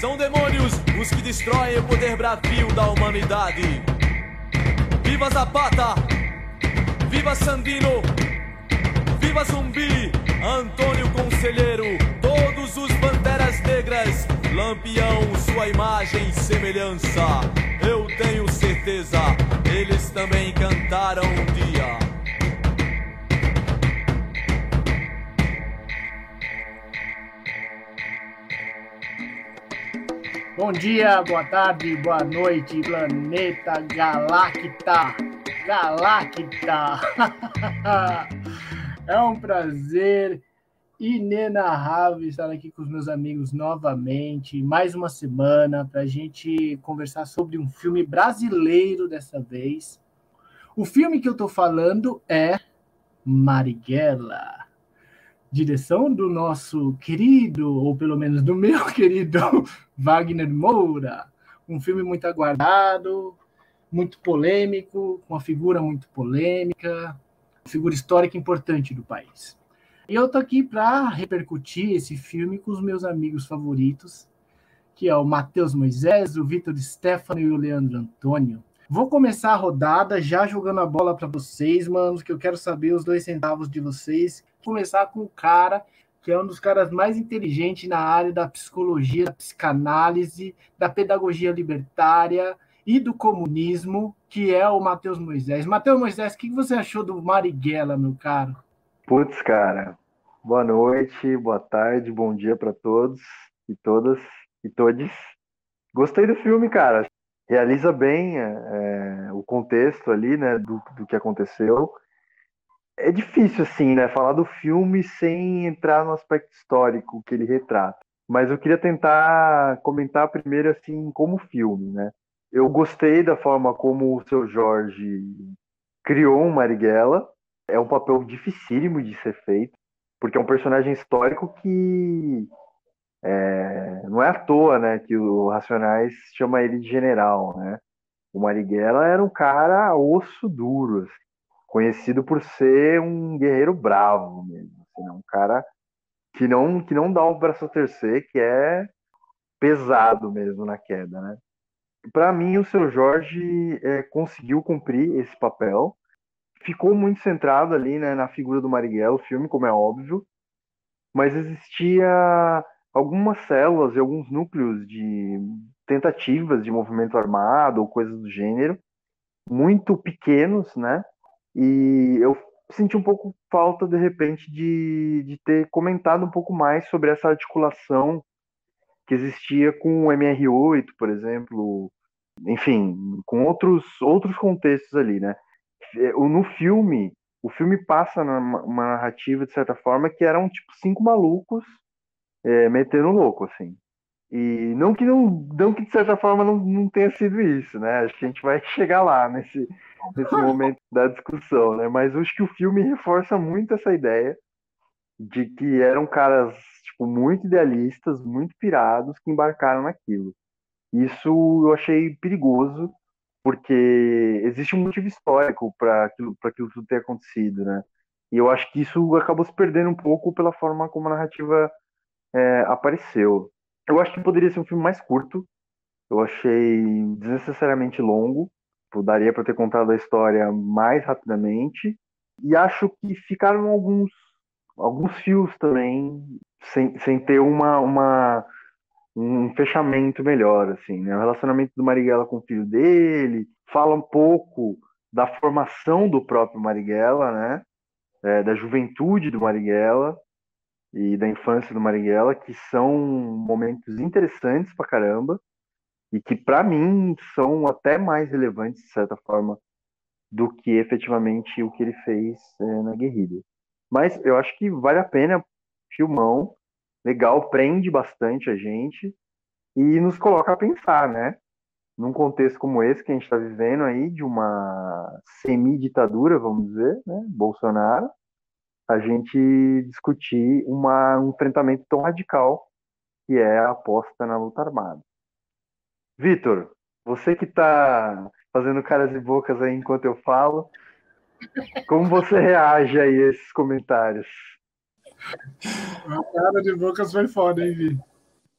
São demônios os que destroem o poder bravio da humanidade. Viva Zapata! Viva Sandino! Viva Zumbi! Antônio Conselheiro! Todos os Panteras Negras! Lampião, sua imagem e semelhança. Eu tenho certeza, eles também cantaram um dia. Bom dia, boa tarde, boa noite, planeta Galacta. Galacta. é um prazer inenarrável estar aqui com os meus amigos novamente, mais uma semana para a gente conversar sobre um filme brasileiro dessa vez. O filme que eu estou falando é Marighella direção do nosso querido, ou pelo menos do meu querido Wagner Moura. Um filme muito aguardado, muito polêmico, com uma figura muito polêmica, figura histórica importante do país. E eu tô aqui para repercutir esse filme com os meus amigos favoritos, que é o Matheus Moisés, o Vitor Stefano e o Leandro Antônio. Vou começar a rodada já jogando a bola para vocês, manos, que eu quero saber os dois centavos de vocês começar com o cara que é um dos caras mais inteligentes na área da psicologia, da psicanálise, da pedagogia libertária e do comunismo, que é o Matheus Moisés. Matheus Moisés, o que você achou do Marighella, meu caro? Putz, cara, boa noite, boa tarde, bom dia para todos e todas e todes. Gostei do filme, cara. Realiza bem é, o contexto ali, né, do, do que aconteceu é difícil, assim, né, falar do filme sem entrar no aspecto histórico que ele retrata. Mas eu queria tentar comentar primeiro, assim, como filme, né? Eu gostei da forma como o seu Jorge criou um Marighella. É um papel dificílimo de ser feito, porque é um personagem histórico que é, não é à toa, né, que o Racionais chama ele de general, né? O Marighella era um cara osso duro, assim conhecido por ser um guerreiro bravo mesmo, assim, né? um cara que não que não dá o braço a terceiro, que é pesado mesmo na queda, né? Para mim, o seu Jorge é, conseguiu cumprir esse papel, ficou muito centrado ali né, na figura do Marighella, o filme, como é óbvio, mas existia algumas células e alguns núcleos de tentativas de movimento armado ou coisas do gênero, muito pequenos, né? E eu senti um pouco falta, de repente, de, de ter comentado um pouco mais sobre essa articulação que existia com o MR8, por exemplo, enfim, com outros, outros contextos ali, né? É, no filme, o filme passa uma narrativa, de certa forma, que eram, tipo, cinco malucos é, metendo louco, assim. E não que, não, não que de certa forma, não, não tenha sido isso, né? Acho que a gente vai chegar lá nesse, nesse momento da discussão, né? Mas acho que o filme reforça muito essa ideia de que eram caras tipo muito idealistas, muito pirados que embarcaram naquilo. Isso eu achei perigoso porque existe um motivo histórico para aquilo, aquilo tudo ter acontecido, né? E eu acho que isso acabou se perdendo um pouco pela forma como a narrativa é, apareceu. Eu acho que poderia ser um filme mais curto. Eu achei desnecessariamente longo. Tipo, daria para ter contado a história mais rapidamente. E acho que ficaram alguns, alguns fios também, sem, sem ter uma, uma, um fechamento melhor. Assim, né? O relacionamento do Marighella com o filho dele fala um pouco da formação do próprio Marighella, né? É, da juventude do Marighella e da infância do Marighella, que são momentos interessantes pra caramba e que para mim são até mais relevantes de certa forma do que efetivamente o que ele fez é, na guerrilha. Mas eu acho que vale a pena, filmão, legal, prende bastante a gente e nos coloca a pensar, né? Num contexto como esse que a gente está vivendo aí, de uma semi-ditadura, vamos dizer, né? Bolsonaro, a gente discutir uma, um enfrentamento tão radical que é a aposta na luta armada. Vitor, você que está fazendo caras e bocas aí enquanto eu falo, como você reage aí a esses comentários? A cara de bocas foi foda, hein, Vi?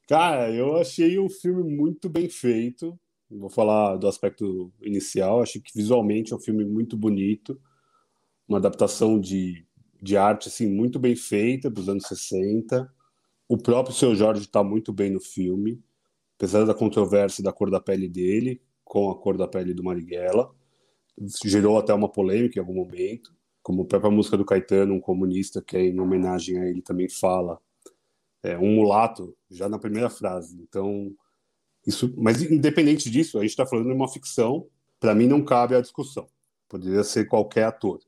Cara, eu achei o filme muito bem feito. Vou falar do aspecto inicial. Acho que visualmente é um filme muito bonito, uma adaptação de, de arte assim muito bem feita dos anos 60. O próprio seu Jorge está muito bem no filme, apesar da controvérsia da cor da pele dele com a cor da pele do Marighella. Gerou até uma polêmica em algum momento, como a própria música do Caetano, um comunista, que é em homenagem a ele também fala é, um mulato já na primeira frase. Então, isso, mas independente disso, a gente está falando de uma ficção. Para mim, não cabe a discussão. Poderia ser qualquer ator.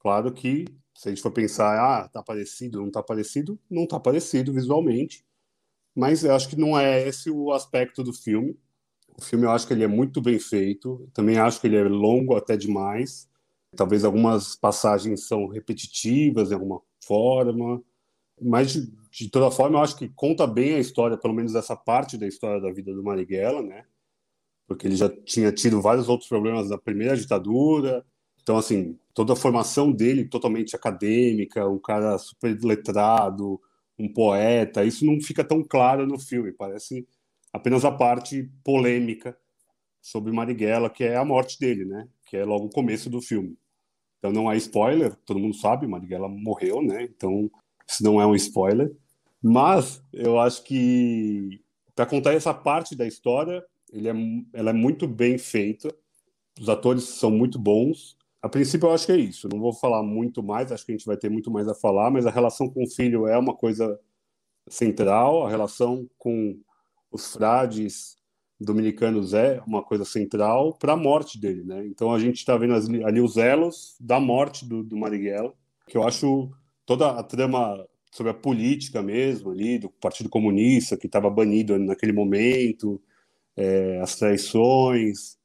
Claro que se a gente for pensar, ah, tá parecido, não tá parecido, não tá parecido visualmente. Mas eu acho que não é esse o aspecto do filme. O filme eu acho que ele é muito bem feito. Também acho que ele é longo até demais. Talvez algumas passagens são repetitivas de alguma forma. Mas de, de, toda forma, eu acho que conta bem a história, pelo menos essa parte da história da vida do Marighella, né? Porque ele já tinha tido vários outros problemas na primeira ditadura. Então, assim, toda a formação dele totalmente acadêmica, um cara super letrado, um poeta, isso não fica tão claro no filme. Parece apenas a parte polêmica sobre Marighella, que é a morte dele, né? Que é logo o começo do filme. Então não há spoiler, todo mundo sabe, Marighella morreu, né? Então isso não é um spoiler. Mas eu acho que para contar essa parte da história, ele é, ela é muito bem feita. Os atores são muito bons. A princípio, eu acho que é isso. Não vou falar muito mais, acho que a gente vai ter muito mais a falar, mas a relação com o filho é uma coisa central. A relação com os frades dominicanos é uma coisa central para a morte dele, né? Então a gente está vendo ali, os elos da morte do, do Marighella, que eu acho toda a trama sobre a política mesmo ali do Partido Comunista que estava banido naquele momento, é, as traições,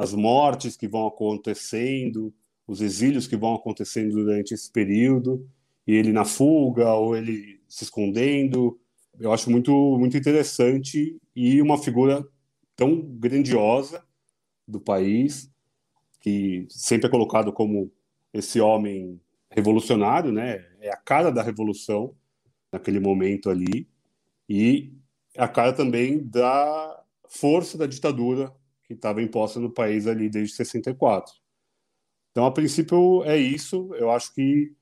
as mortes que vão acontecendo, os exílios que vão acontecendo durante esse período, e ele na fuga ou ele se escondendo. Eu acho muito muito interessante e uma figura tão grandiosa do país que sempre é colocado como esse homem revolucionário, né? É a cara da revolução naquele momento ali e a cara também da força da ditadura que estava imposta no país ali desde 64. Então, a princípio é isso. Eu acho que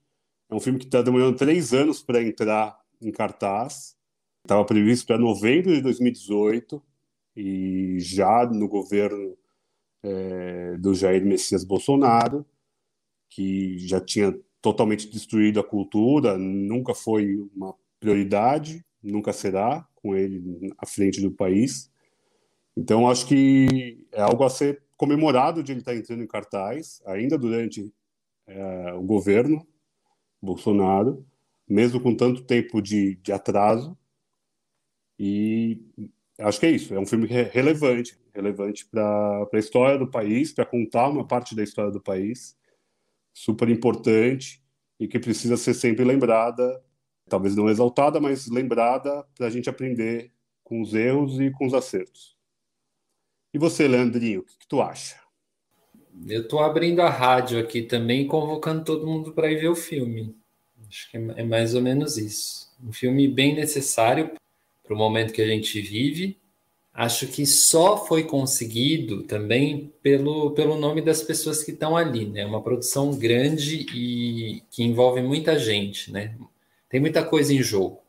é um filme que está demorando três anos para entrar em cartaz. Estava previsto para novembro de 2018 e já no governo é, do Jair Messias Bolsonaro, que já tinha totalmente destruído a cultura, nunca foi uma prioridade, nunca será com ele à frente do país. Então, acho que é algo a ser comemorado de ele estar entrando em cartaz, ainda durante é, o governo Bolsonaro, mesmo com tanto tempo de, de atraso. E acho que é isso. É um filme relevante, relevante para a história do país, para contar uma parte da história do país super importante e que precisa ser sempre lembrada, talvez não exaltada, mas lembrada para a gente aprender com os erros e com os acertos. E você, Leandrinho, o que, que tu acha? Eu estou abrindo a rádio aqui também, convocando todo mundo para ir ver o filme. Acho que é mais ou menos isso. Um filme bem necessário para o momento que a gente vive acho que só foi conseguido também pelo, pelo nome das pessoas que estão ali, né? Uma produção grande e que envolve muita gente, né? Tem muita coisa em jogo.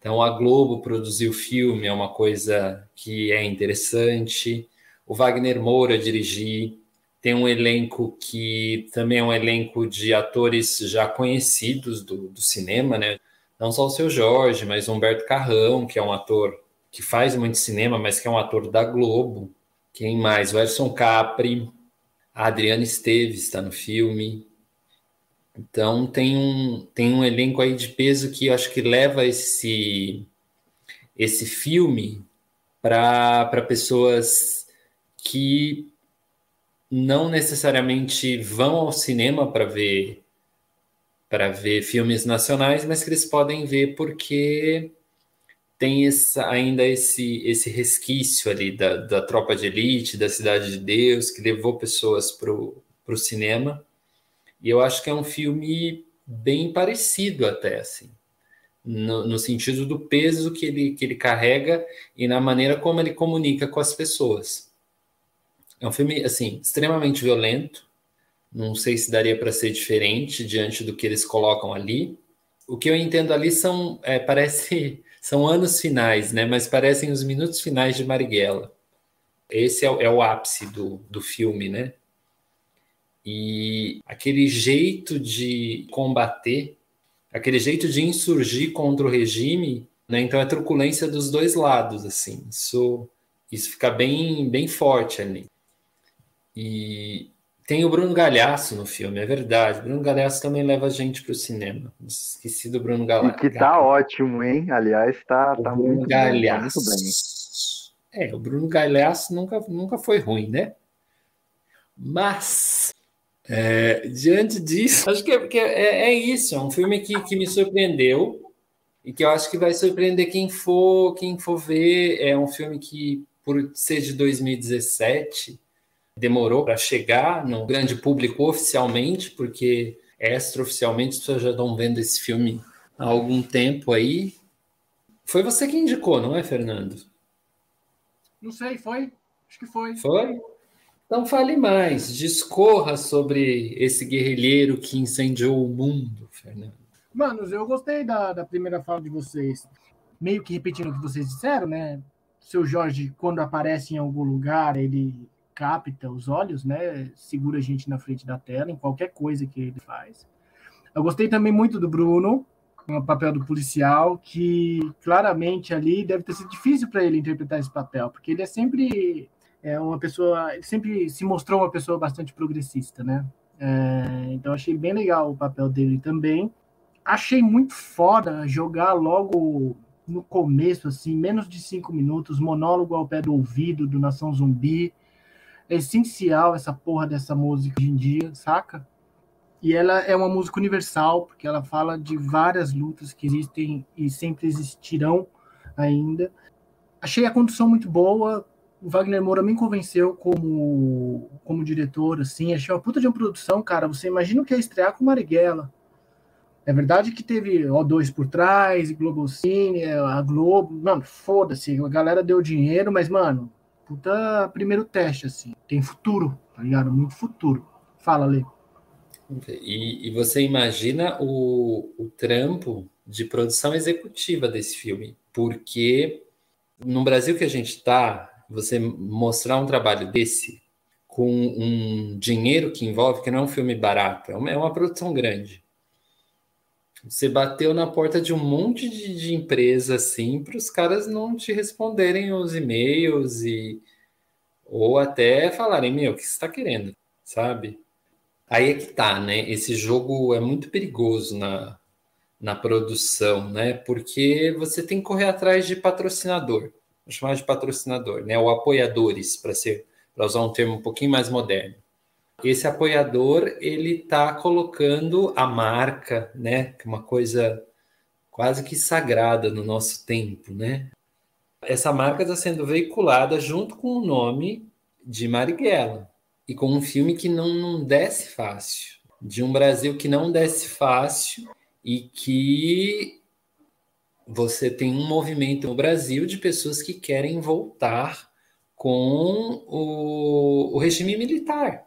Então a Globo produzir o filme é uma coisa que é interessante. O Wagner Moura dirigir tem um elenco que também é um elenco de atores já conhecidos do, do cinema, né? Não só o seu Jorge, mas Humberto Carrão, que é um ator que faz muito cinema, mas que é um ator da Globo. Quem mais? O Erson Capri, a Adriana Esteves está no filme. Então tem um, tem um elenco aí de peso que eu acho que leva esse, esse filme para pessoas que não necessariamente vão ao cinema para ver para ver filmes nacionais, mas que eles podem ver porque tem essa, ainda esse, esse resquício ali da, da tropa de elite, da Cidade de Deus, que levou pessoas para o cinema. E eu acho que é um filme bem parecido até, assim. no, no, sentido do peso que ele, que ele carrega e na maneira como ele comunica com as pessoas. É um filme, assim, extremamente violento. Não sei se daria para ser diferente diante do que eles colocam ali. O que eu entendo ali são, é, parece, são anos finais, né? Mas parecem os minutos finais de Marighella. Esse é, é o ápice do, do filme, né? E aquele jeito de combater aquele jeito de insurgir contra o regime, né? Então é truculência dos dois lados, assim. Isso, isso fica bem, bem forte ali. E tem o Bruno Galhaço no filme, é verdade. Bruno Galhaço também leva a gente para o cinema. Esqueci do Bruno Galhaço. que tá ótimo, hein? Aliás, tá, tá Bruno muito, Galhaço. Bem, muito bem. É, o Bruno Galhaço nunca, nunca foi ruim, né? Mas é, diante disso, acho que, é, que é, é, isso. É um filme que, que me surpreendeu e que eu acho que vai surpreender quem for quem for ver. É um filme que, por ser de 2017, demorou para chegar no grande público oficialmente, porque extraoficialmente as pessoas já estão vendo esse filme há algum tempo aí. Foi você que indicou, não é, Fernando? Não sei, foi. Acho que foi. Foi? Então fale mais, discorra sobre esse guerrilheiro que incendiou o mundo, Fernando. Manos, eu gostei da, da primeira fala de vocês. Meio que repetindo o que vocês disseram, né? Seu Jorge, quando aparece em algum lugar, ele capta os olhos, né? Segura a gente na frente da tela, em qualquer coisa que ele faz. Eu gostei também muito do Bruno, com o papel do policial, que claramente ali deve ter sido difícil para ele interpretar esse papel, porque ele é sempre é uma pessoa, ele sempre se mostrou uma pessoa bastante progressista, né? É, então achei bem legal o papel dele também. Achei muito foda jogar logo no começo, assim, menos de cinco minutos, monólogo ao pé do ouvido do Nação Zumbi. É essencial essa porra dessa música hoje em dia, saca? E ela é uma música universal, porque ela fala de várias lutas que existem e sempre existirão ainda. Achei a condução muito boa, o Wagner Moura me convenceu como, como diretor, assim, achei uma puta de uma produção, cara, você imagina o que é estrear com Marighella. É verdade que teve O2 por trás, Globocine, a Globo, mano, foda-se, a galera deu dinheiro, mas, mano, puta primeiro teste, assim, tem futuro, tá ligado? Muito futuro. Fala, Lê. E, e você imagina o, o trampo de produção executiva desse filme, porque no Brasil que a gente está, você mostrar um trabalho desse com um dinheiro que envolve, que não é um filme barato, é uma, é uma produção grande. Você bateu na porta de um monte de, de empresa assim para os caras não te responderem os e-mails e ou até falarem, meu, o que você está querendo, sabe? Aí é que tá, né? Esse jogo é muito perigoso na, na produção, né? Porque você tem que correr atrás de patrocinador vou chamar de patrocinador, né? Ou apoiadores, para ser para usar um termo um pouquinho mais moderno. Esse apoiador ele está colocando a marca, né? É uma coisa quase que sagrada no nosso tempo, né? Essa marca está sendo veiculada junto com o nome de Marighella e com um filme que não, não desce fácil, de um Brasil que não desce fácil e que você tem um movimento no Brasil de pessoas que querem voltar com o, o regime militar,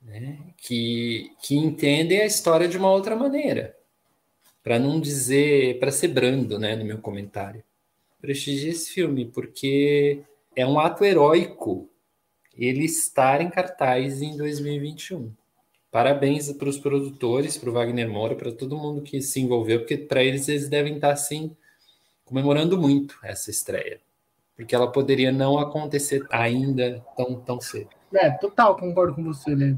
né? que, que entendem a história de uma outra maneira. Para não dizer, para ser brando né, no meu comentário. Prestigie esse filme, porque é um ato heróico ele estar em cartaz em 2021. Parabéns para os produtores, para o Wagner Moura, para todo mundo que se envolveu, porque para eles eles devem estar assim comemorando muito essa estreia, porque ela poderia não acontecer ainda tão tão cedo. É, total, concordo com você, Lê.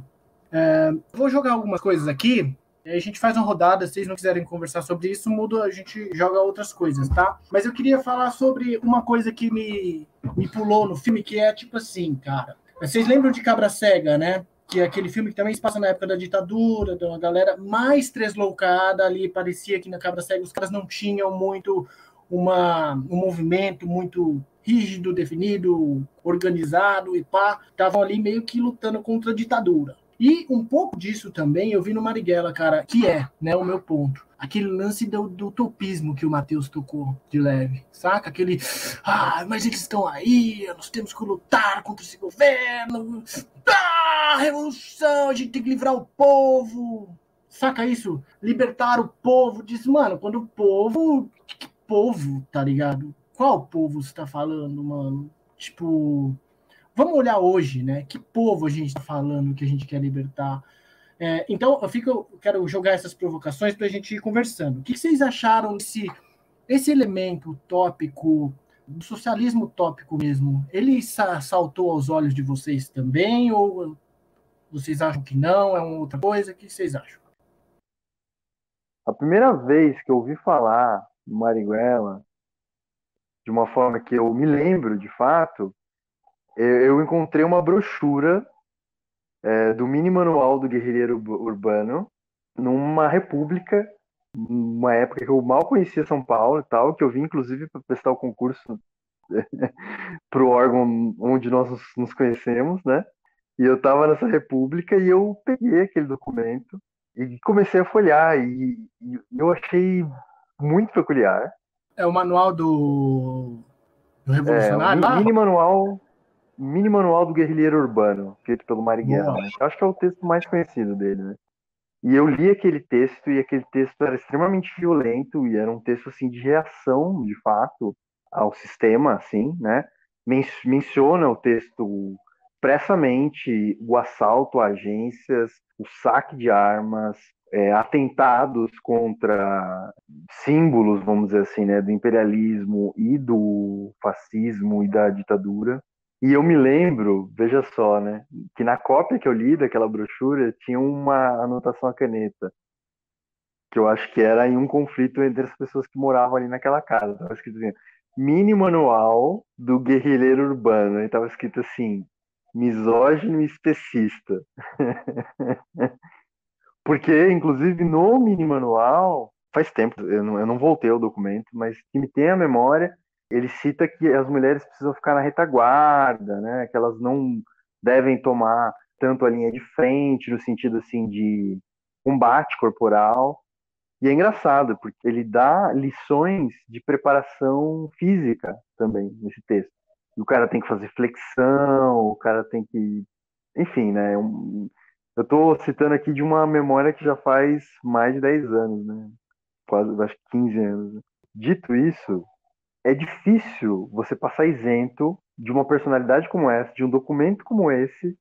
É, vou jogar algumas coisas aqui. A gente faz uma rodada, se vocês não quiserem conversar sobre isso, muda, a gente joga outras coisas, tá? Mas eu queria falar sobre uma coisa que me, me pulou no filme, que é tipo assim, cara. Vocês lembram de Cabra Cega, né? Que é aquele filme que também se passa na época da ditadura, uma galera mais tresloucada ali, parecia que na Cabra Cega os caras não tinham muito uma, um movimento muito rígido, definido, organizado e pá, estavam ali meio que lutando contra a ditadura. E um pouco disso também eu vi no Marighella, cara, que é, né, o meu ponto. Aquele lance do, do utopismo que o Matheus tocou de leve, saca? Aquele, ah, mas eles estão aí, nós temos que lutar contra esse governo, ah, revolução, a gente tem que livrar o povo. Saca isso? Libertar o povo. Diz, mano, quando o povo. Que povo, tá ligado? Qual povo você tá falando, mano? Tipo, vamos olhar hoje, né? Que povo a gente está falando que a gente quer libertar? É, então, eu fico, quero jogar essas provocações para a gente ir conversando. O que vocês acharam desse esse elemento tópico do socialismo tópico mesmo? Ele saltou aos olhos de vocês também ou vocês acham que não? É uma outra coisa? O que vocês acham? A primeira vez que eu ouvi falar do Marighella, de uma forma que eu me lembro de fato, eu encontrei uma brochura é, do mini manual do guerrilheiro urbano numa república, numa época que eu mal conhecia São Paulo e tal, que eu vim inclusive para prestar o concurso para o órgão onde nós nos conhecemos, né? E eu estava nessa república e eu peguei aquele documento e comecei a folhear e, e eu achei muito peculiar. É o manual do, do revolucionário? É, um mini manual Mini Manual do Guerrilheiro Urbano, feito pelo Marighella. Né? Acho que é o texto mais conhecido dele, né? E eu li aquele texto e aquele texto era extremamente violento e era um texto assim de reação, de fato, ao sistema, assim, né? Men menciona o texto expressamente o assalto a agências, o saque de armas, é, atentados contra símbolos, vamos dizer assim, né, do imperialismo e do fascismo e da ditadura. E eu me lembro, veja só, né, que na cópia que eu li daquela brochura tinha uma anotação a caneta, que eu acho que era em um conflito entre as pessoas que moravam ali naquela casa. Estava escrito assim, mini manual do guerrilheiro urbano. E estava escrito assim, misógino e especista. Porque, inclusive, no mini manual, faz tempo, eu não, eu não voltei ao documento, mas que me tem a memória, ele cita que as mulheres precisam ficar na retaguarda, né? Que elas não devem tomar tanto a linha de frente, no sentido assim de combate corporal. E é engraçado, porque ele dá lições de preparação física também nesse texto. O cara tem que fazer flexão, o cara tem que. Enfim, né? Eu estou citando aqui de uma memória que já faz mais de 10 anos, né? Quase, acho que 15 anos. Dito isso, é difícil você passar isento de uma personalidade como essa, de um documento como esse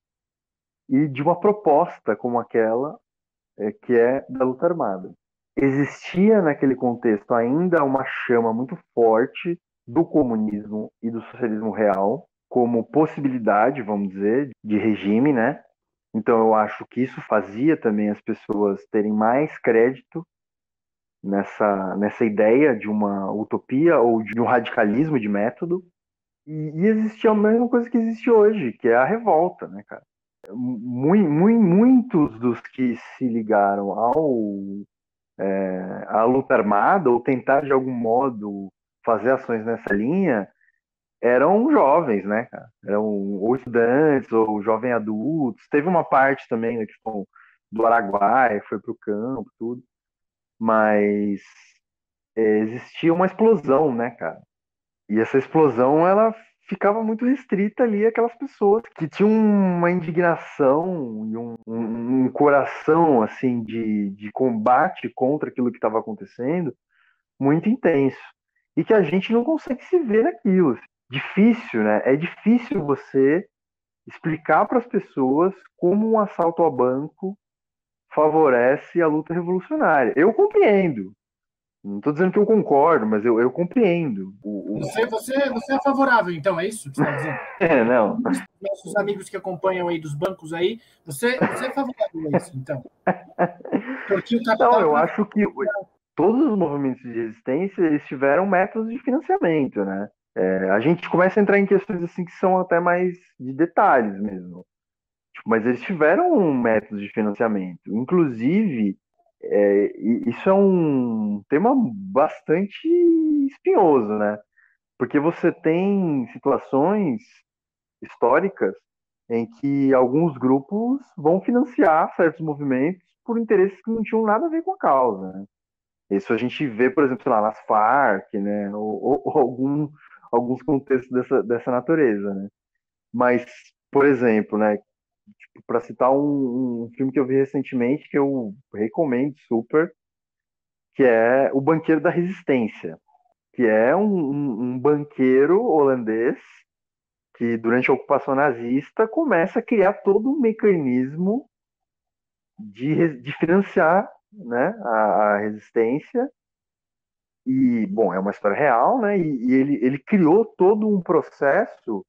e de uma proposta como aquela é, que é da luta armada. Existia naquele contexto ainda uma chama muito forte do comunismo e do socialismo real como possibilidade, vamos dizer, de regime, né? Então eu acho que isso fazia também as pessoas terem mais crédito nessa, nessa ideia de uma utopia ou de um radicalismo de método. E, e existia a mesma coisa que existe hoje, que é a revolta, né, cara? Muito, muitos dos que se ligaram ao é, à luta armada ou tentar de algum modo fazer ações nessa linha eram jovens, né, cara? Eram ou estudantes ou jovens adultos. Teve uma parte também né, que do Araguaia, foi para o campo, tudo mas é, existia uma explosão, né, cara? E essa explosão, ela ficava muito restrita ali aquelas pessoas que tinham uma indignação e um, um, um coração, assim, de, de combate contra aquilo que estava acontecendo muito intenso. E que a gente não consegue se ver naquilo. Difícil, né? É difícil você explicar para as pessoas como um assalto a banco favorece a luta revolucionária. Eu compreendo. Não estou dizendo que eu concordo, mas eu, eu compreendo. O, o... Você, você, você é favorável, então, é isso que você está dizendo? é, não. Nossos amigos que acompanham aí dos bancos aí, você, você é favorável a isso, então? Porque o capital... Não, eu acho que todos os movimentos de resistência eles tiveram métodos de financiamento, né? É, a gente começa a entrar em questões assim que são até mais de detalhes mesmo. Mas eles tiveram um método de financiamento. Inclusive, é, isso é um tema bastante espinhoso, né? Porque você tem situações históricas em que alguns grupos vão financiar certos movimentos por interesses que não tinham nada a ver com a causa. Né? Isso a gente vê, por exemplo, lá, nas Farc, né? ou, ou, ou algum, alguns contextos dessa, dessa natureza. Né? Mas, por exemplo, né, tipo, para citar um, um, filme que eu vi recentemente, que eu recomendo super, que é O Banqueiro da Resistência, que é um, um, um banqueiro holandês que, durante a ocupação nazista, começa a criar todo um mecanismo de, de financiar né, a, a, resistência. E, bom, é uma história real, né? E, e, ele, ele criou todo um processo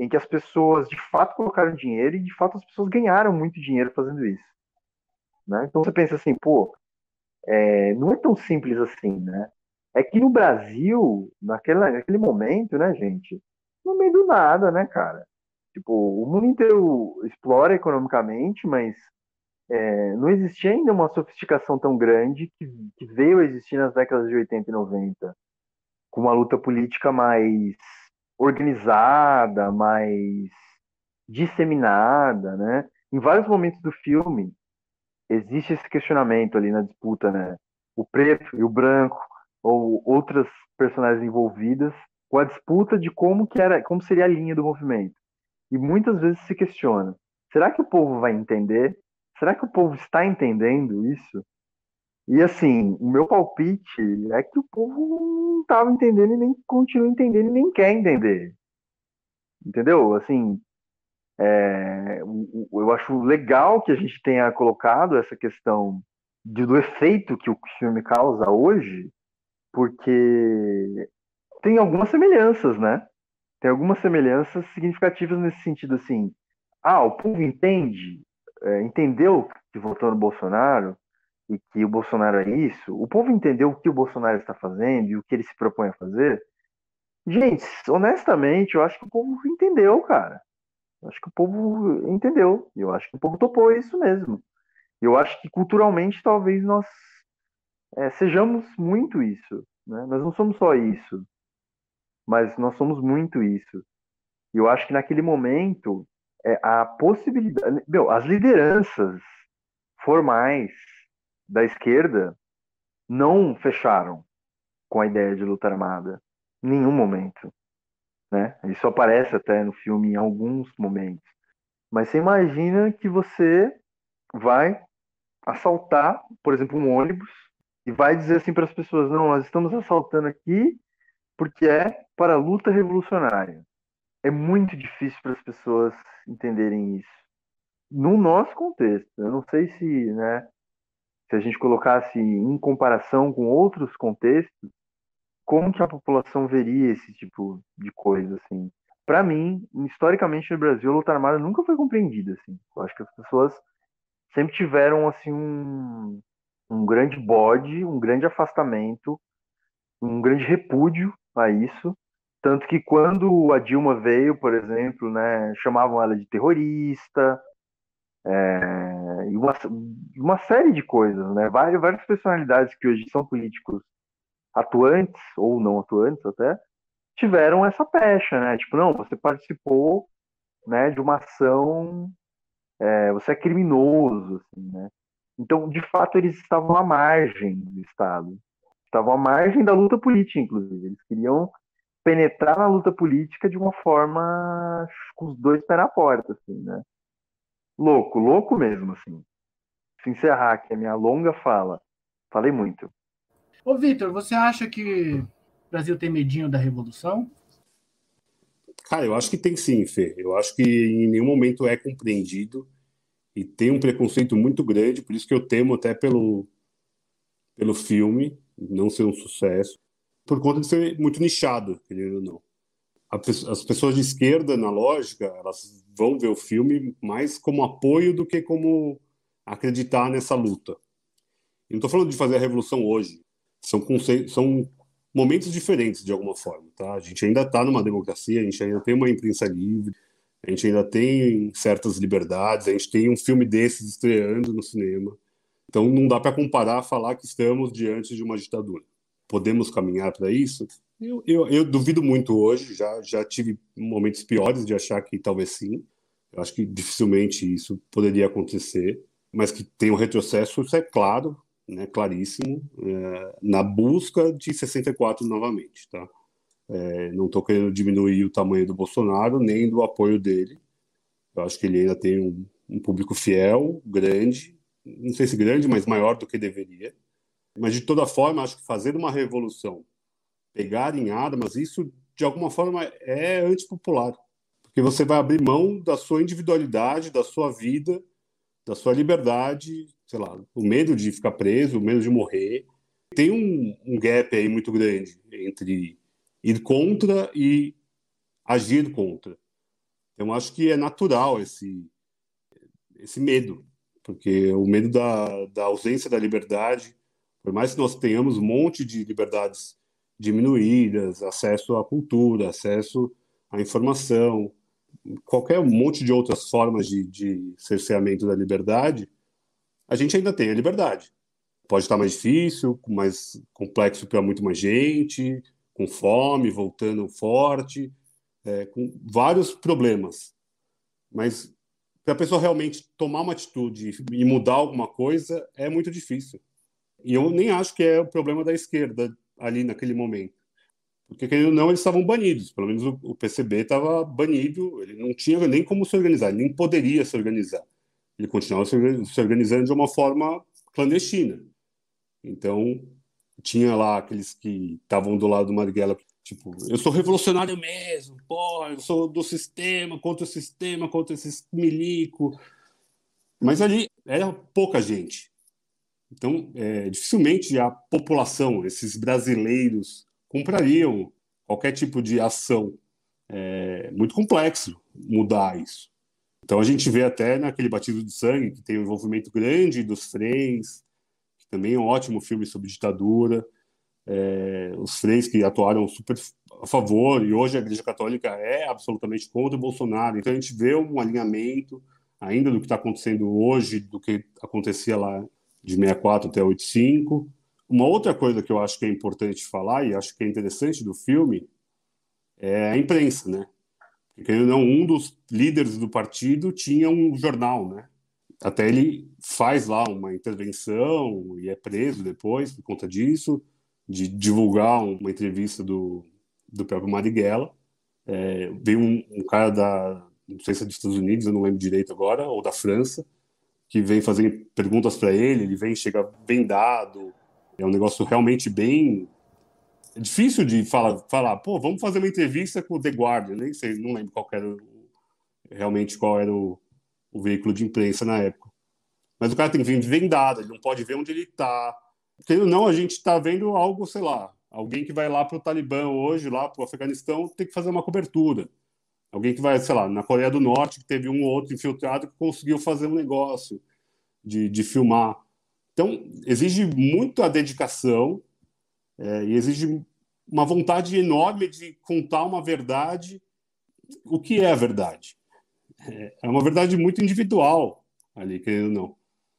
em que as pessoas de fato colocaram dinheiro e de fato as pessoas ganharam muito dinheiro fazendo isso. Né? Então você pensa assim, pô, é, não é tão simples assim, né? É que no Brasil, naquele, naquele momento, né, gente, no meio do nada, né, cara? Tipo, o mundo inteiro explora economicamente, mas é, não existia ainda uma sofisticação tão grande que, que, veio a existir nas décadas de 80 e 90, com uma luta política mais organizada, mais disseminada, né? Em vários momentos do filme existe esse questionamento ali na disputa, né? O preto e o branco ou outras personagens envolvidas com a disputa de como que era, como seria a linha do movimento. E muitas vezes se questiona: será que o povo vai entender? Será que o povo está entendendo isso? E assim, o meu palpite é que o povo não estava entendendo e nem continua entendendo e nem quer entender. Entendeu? Assim, é, eu acho legal que a gente tenha colocado essa questão de, do efeito que o filme causa hoje, porque tem algumas semelhanças, né? Tem algumas semelhanças significativas nesse sentido, assim. Ah, o povo entende, é, entendeu que votou no Bolsonaro e que o Bolsonaro é isso. O povo entendeu o que o Bolsonaro está fazendo e o que ele se propõe a fazer. Gente, honestamente, eu acho que o povo entendeu, cara. Eu acho que o povo entendeu. Eu acho que o povo topou isso mesmo. Eu acho que culturalmente talvez nós é, sejamos muito isso. Né? Nós não somos só isso, mas nós somos muito isso. E eu acho que naquele momento é, a possibilidade. Meu, as lideranças formais da esquerda não fecharam com a ideia de luta armada. Em nenhum momento. Né? Isso aparece até no filme em alguns momentos. Mas você imagina que você vai assaltar, por exemplo, um ônibus e vai dizer assim para as pessoas: não, nós estamos assaltando aqui porque é para a luta revolucionária. É muito difícil para as pessoas entenderem isso. No nosso contexto, eu não sei se, né, se a gente colocasse em comparação com outros contextos, como que a população veria esse tipo de coisa, assim. Para mim, historicamente no Brasil, a luta armada nunca foi compreendida, assim. Eu acho que as pessoas sempre tiveram, assim, um, um grande bode, um grande afastamento, um grande repúdio a isso. Tanto que quando a Dilma veio, por exemplo, né, chamavam ela de terrorista, é, e uma, uma série de coisas, né? Várias, várias personalidades que hoje são políticos atuantes, ou não atuantes até, tiveram essa pecha, né? Tipo, não, você participou né, de uma ação, é, você é criminoso, assim, né? Então, de fato, eles estavam à margem do Estado. Estavam à margem da luta política, inclusive. Eles queriam penetrar na luta política de uma forma com os dois pés na porta, assim, né? Louco, louco mesmo, assim. Se encerrar aqui a minha longa fala, falei muito. Ô, Vitor, você acha que o Brasil tem medinho da revolução? Cara, eu acho que tem sim, Fê. Eu acho que em nenhum momento é compreendido e tem um preconceito muito grande, por isso que eu temo até pelo, pelo filme não ser um sucesso, por conta de ser muito nichado, querendo ou não. As pessoas de esquerda, na lógica, elas vão ver o filme mais como apoio do que como acreditar nessa luta. Eu não estou falando de fazer a revolução hoje. São, são momentos diferentes, de alguma forma. Tá? A gente ainda está numa democracia, a gente ainda tem uma imprensa livre, a gente ainda tem certas liberdades, a gente tem um filme desses estreando no cinema. Então não dá para comparar, falar que estamos diante de uma ditadura. Podemos caminhar para isso? Eu, eu, eu, duvido muito hoje, já, já tive momentos piores de achar que talvez sim, Eu acho que dificilmente isso poderia acontecer, mas que tem um retrocesso, isso é claro, né, claríssimo, é, na busca de 64 novamente. Tá? É, não estou querendo diminuir o tamanho do Bolsonaro, nem do apoio dele. Eu acho que ele ainda tem um, um público fiel, grande, não sei se grande, mas maior do que deveria. Mas, de toda forma, acho que fazer uma revolução, pegar em armas, isso, de alguma forma, é antipopular. Porque você vai abrir mão da sua individualidade, da sua vida, da sua liberdade, sei lá, o medo de ficar preso, o medo de morrer. Tem um, um gap aí muito grande entre ir contra e agir contra. Eu acho que é natural esse, esse medo, porque o medo da, da ausência da liberdade, por mais que nós tenhamos um monte de liberdades diminuídas, acesso à cultura, acesso à informação, qualquer monte de outras formas de, de cerceamento da liberdade, a gente ainda tem a liberdade. Pode estar mais difícil, mais complexo para muito mais gente, com fome, voltando forte, é, com vários problemas. Mas para a pessoa realmente tomar uma atitude e mudar alguma coisa é muito difícil. E eu nem acho que é o problema da esquerda ali naquele momento. Porque, querendo ou não, eles estavam banidos. Pelo menos o, PCB estava banido, ele não tinha nem como se organizar, nem poderia se organizar. Ele continuava se organizando de uma forma clandestina. Então, tinha lá aqueles que estavam do lado do Marighella, tipo, eu sou revolucionário mesmo, pô, eu sou do sistema, contra o sistema, contra esse milico. Mas ali era pouca gente. Então, é, dificilmente a população, esses brasileiros comprariam qualquer tipo de ação. É muito complexo mudar isso. Então a gente vê até naquele Batido de Sangue, que tem um envolvimento grande dos freis, que também é um ótimo filme sobre ditadura, é, os freis que atuaram super a favor, e hoje a Igreja Católica é absolutamente contra o Bolsonaro. Então a gente vê um alinhamento ainda do que está acontecendo hoje, do que acontecia lá de 64 até 85. Uma outra coisa que eu acho que é importante falar, e acho que é interessante do filme, é a imprensa, né? Porque, não, um dos líderes do partido tinha um jornal, né? Até ele faz lá uma intervenção e é preso depois por conta disso, de divulgar uma entrevista do, do próprio Marighella. É, veio um, um cara da, não sei se é dos Estados Unidos, eu não lembro direito agora, ou da França, que vem fazer perguntas para ele, ele vem, chega vendado, é um negócio realmente bem é difícil de falar, falar, pô, vamos fazer uma entrevista com o The Guardian, nem sei, não lembro qual era realmente qual era o, o, veículo de imprensa na época. Mas o cara tem que vir vendado, ele não pode ver onde ele está. Porque não, a gente está vendo algo, sei lá, alguém que vai lá para o Talibã hoje, lá para o Afeganistão, tem que fazer uma cobertura. Alguém que vai, sei lá, na Coreia do Norte, que teve um ou outro infiltrado que conseguiu fazer um negócio de, de filmar. Então, exige muito a dedicação é, e exige uma vontade enorme de contar uma verdade. O que é a verdade? É, é uma verdade muito individual, ali, querendo ou não.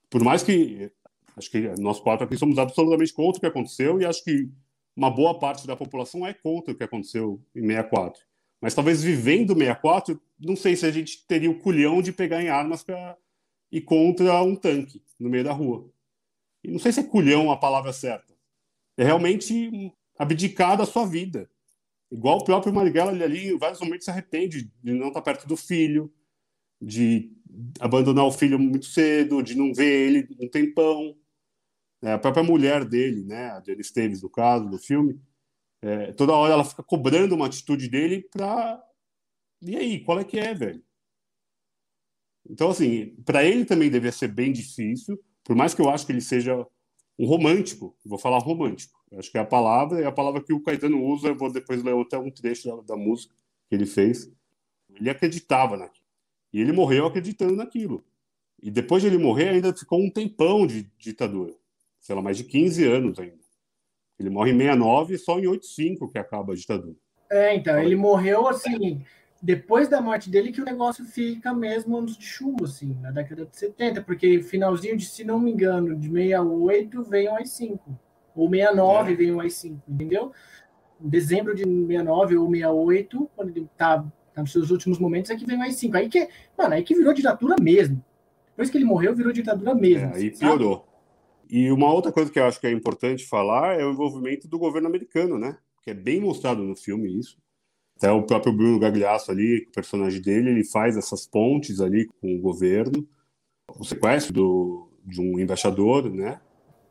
Por mais que acho que nós quatro aqui somos absolutamente contra o que aconteceu e acho que uma boa parte da população é contra o que aconteceu em 64. Mas talvez vivendo 64, não sei se a gente teria o culhão de pegar em armas para ir contra um tanque no meio da rua. E não sei se é culhão a palavra certa. É realmente abdicar da sua vida. Igual o próprio Marighella ele ali, em vários momentos, se arrepende de não estar perto do filho, de abandonar o filho muito cedo, de não ver ele um tempão. É, a própria mulher dele, né, a Jenny Esteves, no caso, do filme, é, toda hora ela fica cobrando uma atitude dele para. E aí, qual é que é, velho? Então, assim, para ele também devia ser bem difícil, por mais que eu acho que ele seja um romântico, vou falar romântico, acho que é a palavra, é a palavra que o Caetano usa, eu vou depois ler até um trecho da, da música que ele fez. Ele acreditava naquilo. E ele morreu acreditando naquilo. E depois de ele morrer, ainda ficou um tempão de ditadura. Sei lá, mais de 15 anos ainda. Ele morre em 69 e só em 85 que acaba a ditadura. É, então, ele morreu assim, depois da morte dele que o negócio fica mesmo anos de chumbo, assim, na década de 70, porque finalzinho de, se não me engano, de 68 vem o AI-5, ou 69 é. vem o AI-5, entendeu? Em dezembro de 69 ou 68, quando ele tá tá nos seus últimos momentos, é que vem mais cinco. Aí que, mano, aí que virou ditadura mesmo. Depois que ele morreu, virou ditadura mesmo. É, aí piorou. E uma outra coisa que eu acho que é importante falar é o envolvimento do governo americano, né? Que é bem mostrado no filme isso. Até o próprio Bruno Gagliasso ali, o personagem dele, ele faz essas pontes ali com o governo. O sequestro do, de um embaixador, né?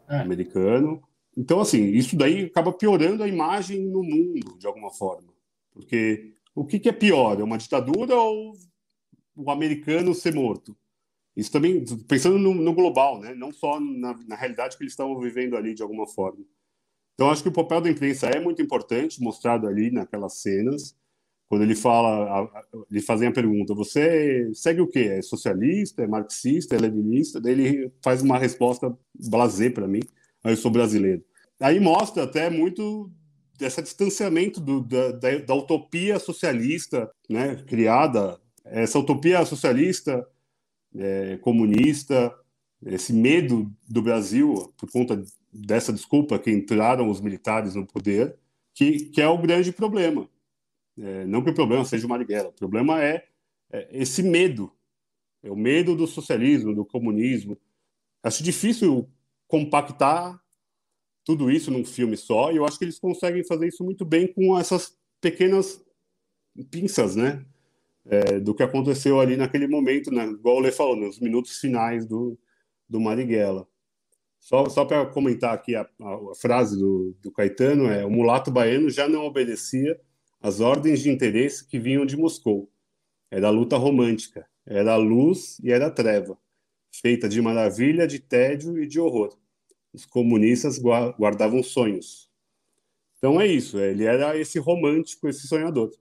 É. Americano. Então, assim, isso daí acaba piorando a imagem no mundo, de alguma forma. Porque o que, que é pior? É uma ditadura ou o americano ser morto? Isso também, pensando no, no global, né? não só na, na, realidade que eles estavam vivendo ali de alguma forma. Então, acho que o papel da imprensa é muito importante, mostrado ali naquelas cenas, quando ele fala, ele fazem a pergunta: você segue o quê? É socialista? É marxista? É leninista? Daí ele faz uma resposta blazer para mim: ah, eu sou brasileiro. Aí mostra até muito desse distanciamento do, da, da, da utopia socialista, né, criada, essa utopia socialista é, comunista, esse medo do Brasil por conta dessa desculpa que entraram os militares no poder, que, que é o grande problema. É, não que o problema seja o Marighella, o problema é, é, esse medo, é o medo do socialismo, do comunismo. Acho difícil compactar tudo isso num filme só, e eu acho que eles conseguem fazer isso muito bem com essas pequenas pinças, né? É, do que aconteceu ali naquele momento, né? igual o Lê falou, nos minutos finais do, do Marighella. Só, só para comentar aqui a, a, frase do, do, Caetano, é o mulato baiano já não obedecia às ordens de interesse que vinham de Moscou. Era a luta romântica, era a luz e era a treva, feita de maravilha, de tédio e de horror. Os comunistas guardavam sonhos. Então é isso, ele era esse romântico, esse sonhador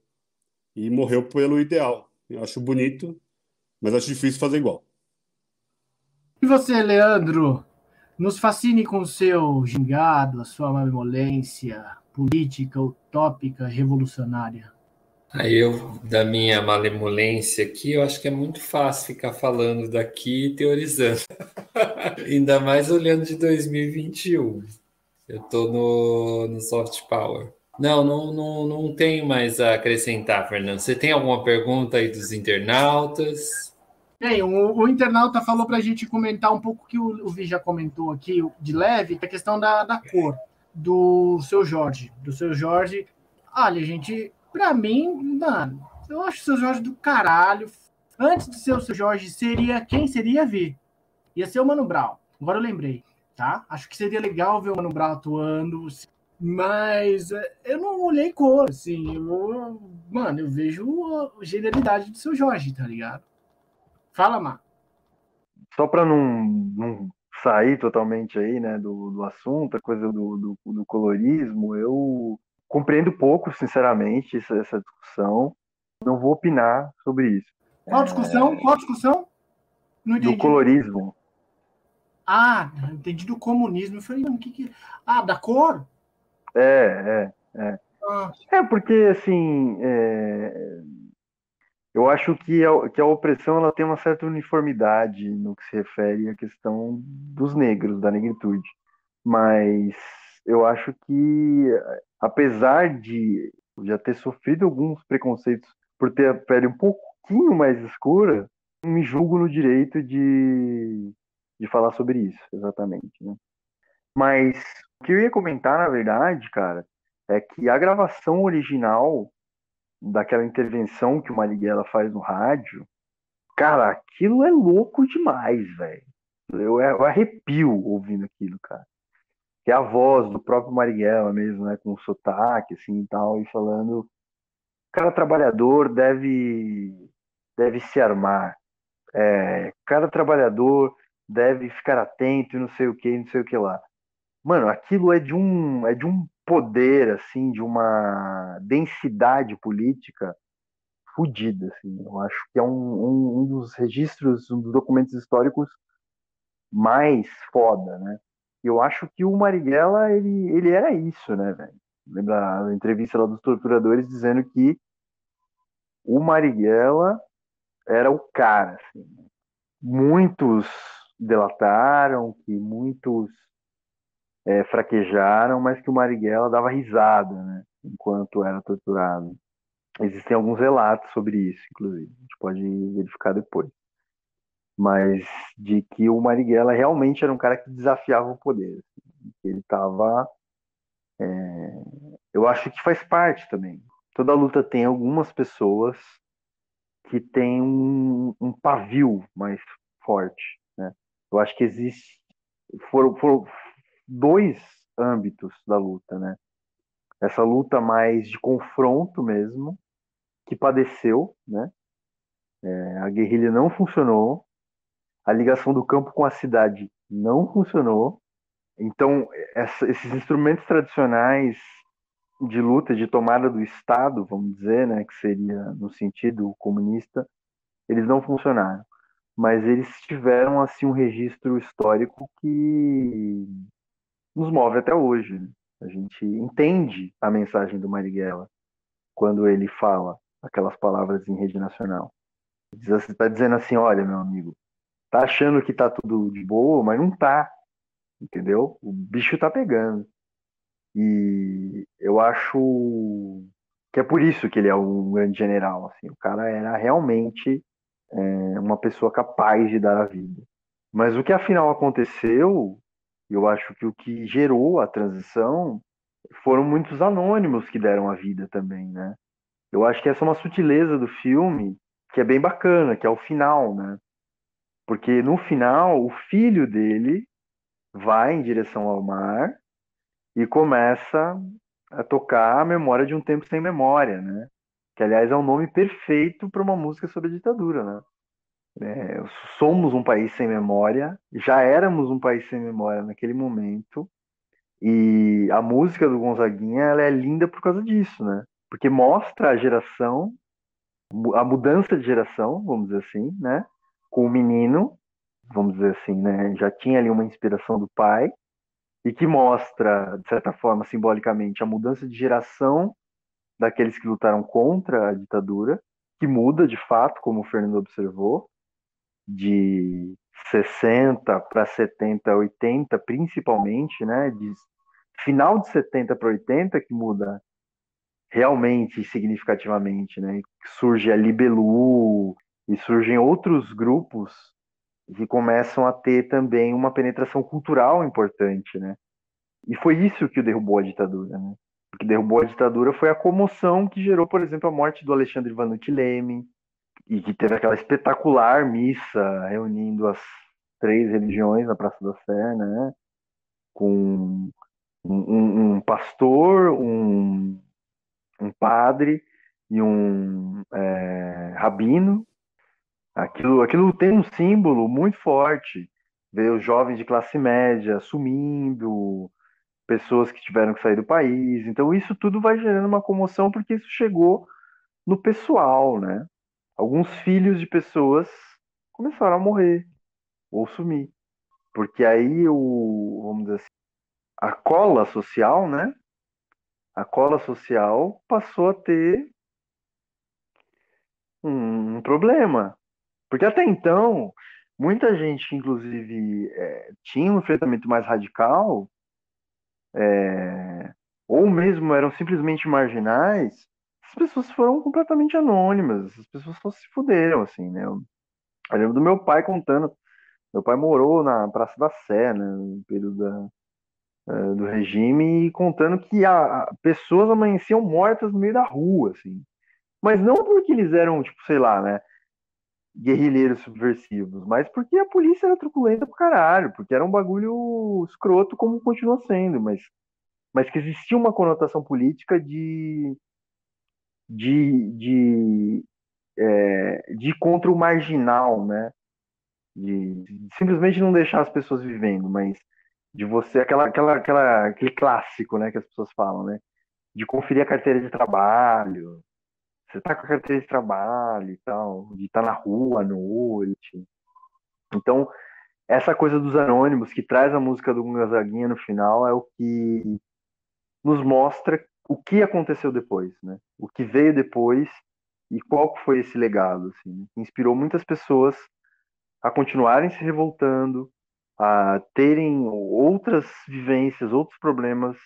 e morreu pelo ideal. Eu acho bonito, mas acho difícil fazer igual. E você, Leandro? Nos fascine com o seu gingado, a sua malemolência política, utópica, revolucionária. Aí eu, da minha malemolência aqui, eu acho que é muito fácil ficar falando daqui e teorizando. Ainda mais olhando de 2021. Eu tô no, no soft power. Não, não, não, não tenho mais a acrescentar, Fernando. Você tem alguma pergunta aí dos internautas? Tem, o, o internauta falou para a gente comentar um pouco que o, o Vi já comentou aqui, de leve, a questão da, da cor do seu Jorge. Do seu Jorge. Olha, gente, para mim, mano, eu acho o seu Jorge do caralho. Antes de ser o seu Jorge, seria quem seria Vi? Ia ser o Mano Brown. Agora eu lembrei, tá? Acho que seria legal ver o Mano Brown atuando. Mas é, eu não olhei cor, assim. Eu, mano, eu vejo a genialidade do seu Jorge, tá ligado? Fala, Mar. Só para não, não sair totalmente aí, né, do, do assunto, a coisa do, do, do colorismo, eu compreendo pouco, sinceramente, essa, essa, discussão. Não vou opinar sobre isso. Qual discussão? É... Qual discussão? Não entendi. Do colorismo. Ah, entendi do comunismo. Eu falei, mano, o que que... Ah, da cor? É, é, é. Ah. É, porque, assim, é... eu acho que a, que a opressão ela tem uma certa uniformidade no que se refere à questão dos negros, da negritude. Mas eu acho que, apesar de já ter sofrido alguns preconceitos por ter a pele um pouquinho mais escura, me julgo no direito de, de falar sobre isso, exatamente. Né? Mas o que eu ia comentar, na verdade, cara, é que a gravação original daquela intervenção que o Marighella faz no rádio, cara, aquilo é louco demais, velho. Eu, eu, arrepio ouvindo aquilo, cara. Que é a voz do próprio Marighella mesmo, né, com sotaque, assim, e tal, e falando, cada trabalhador deve, deve se armar, é, cada trabalhador deve ficar atento e não sei o que, não sei o que lá. Mano, aquilo é de um, é de um poder, assim, de uma densidade política fodida, assim. Eu acho que é um, um, um, dos registros, um dos documentos históricos mais foda, né? Eu acho que o Marighella, ele, ele era isso, né, velho? Lembra a entrevista lá dos torturadores dizendo que o Marighella era o cara, assim. Muitos delataram, que muitos é, fraquejaram, mas que o Marighella dava risada, né, enquanto era torturado. Existem alguns relatos sobre isso, inclusive. A gente pode verificar depois. Mas de que o Marighella realmente era um cara que desafiava o poder. Assim. Ele estava. É... Eu acho que faz parte também. Toda luta tem algumas pessoas que têm um, um pavio mais forte. Né? Eu acho que existe. Foram, foram dois âmbitos da luta, né? Essa luta mais de confronto mesmo, que padeceu, né? É, a guerrilha não funcionou, a ligação do campo com a cidade não funcionou. Então, essa, esses instrumentos tradicionais de luta, de tomada do Estado, vamos dizer, né, que seria no sentido comunista, eles não funcionaram. Mas eles tiveram assim um registro histórico que nos move até hoje. Né? A gente entende a mensagem do Marighella quando ele fala aquelas palavras em rede nacional. Está dizendo assim, olha, meu amigo, tá achando que tá tudo de boa, mas não tá, entendeu? O bicho tá pegando. E eu acho que é por isso que ele é um grande general, assim. O cara era realmente é, uma pessoa capaz de dar a vida. Mas o que afinal aconteceu, eu acho que o que gerou a transição foram muitos anônimos que deram a vida também, né? Eu acho que essa é uma sutileza do filme que é bem bacana, que é o final, né? Porque no final, o filho dele vai em direção ao mar e começa a tocar a memória de um tempo sem memória, né? Que, aliás, é um nome perfeito para uma música sobre a ditadura, né? É, somos um país sem memória, já éramos um país sem memória naquele momento, e a música do Gonzaguinha ela é linda por causa disso, né? porque mostra a geração, a mudança de geração, vamos dizer assim, né? Com o menino, vamos dizer assim, né? Já tinha ali uma inspiração do pai, e que mostra, de certa forma, simbolicamente, a mudança de geração daqueles que lutaram contra a ditadura, que muda de fato, como o Fernando observou, de 60 para 70, 80, principalmente, né? De final de 70 para 80 que muda realmente significativamente, né? Surge a Libelu e surgem outros grupos que começam a ter também uma penetração cultural importante, né? E foi isso que derrubou a ditadura, né? O que derrubou a ditadura foi a comoção que gerou, por exemplo, a morte do Alexandre Vanucci Leme, e que teve aquela espetacular missa reunindo as três religiões na Praça da Sé, né? Com um, um, um pastor, um um padre e um é, rabino. Aquilo, aquilo tem um símbolo muito forte. Ver os jovens de classe média sumindo, pessoas que tiveram que sair do país. Então, isso tudo vai gerando uma comoção porque isso chegou no pessoal, né? Alguns filhos de pessoas começaram a morrer ou sumir. Porque aí o, vamos dizer assim, a cola social, né? a cola social passou a ter um, problema. Porque até então, muita gente, inclusive, é, tinha um enfrentamento mais radical, é, ou mesmo eram simplesmente marginais, as pessoas foram completamente anônimas, as pessoas só se fuderam, assim, né? Eu, eu lembro do meu pai contando, meu pai morou na Praça da Sé, né, no período da, uh, do regime e contando que a, a, pessoas amanheciam mortas no meio da rua, assim. Mas não porque eles eram, tipo, sei lá, né, guerrilheiros subversivos, mas porque a polícia era truculenta pro caralho, porque era um bagulho escroto como continua sendo, mas, mas que existia uma conotação política de de, de, é, de contra o marginal, né? De, de, simplesmente não deixar as pessoas vivendo, mas de você aquela, aquela, aquela, aquele clássico, né, que as pessoas falam, né, de conferir a carteira de trabalho, você tá com a carteira de trabalho e tal, de estar tá na rua à noite. Então, essa coisa dos anônimos que traz a música do Gonzaguinha no final é o que nos mostra o que aconteceu depois, né? O que veio depois e qual foi esse legado, assim, inspirou muitas pessoas a continuarem se revoltando, a terem outras vivências, outros problemas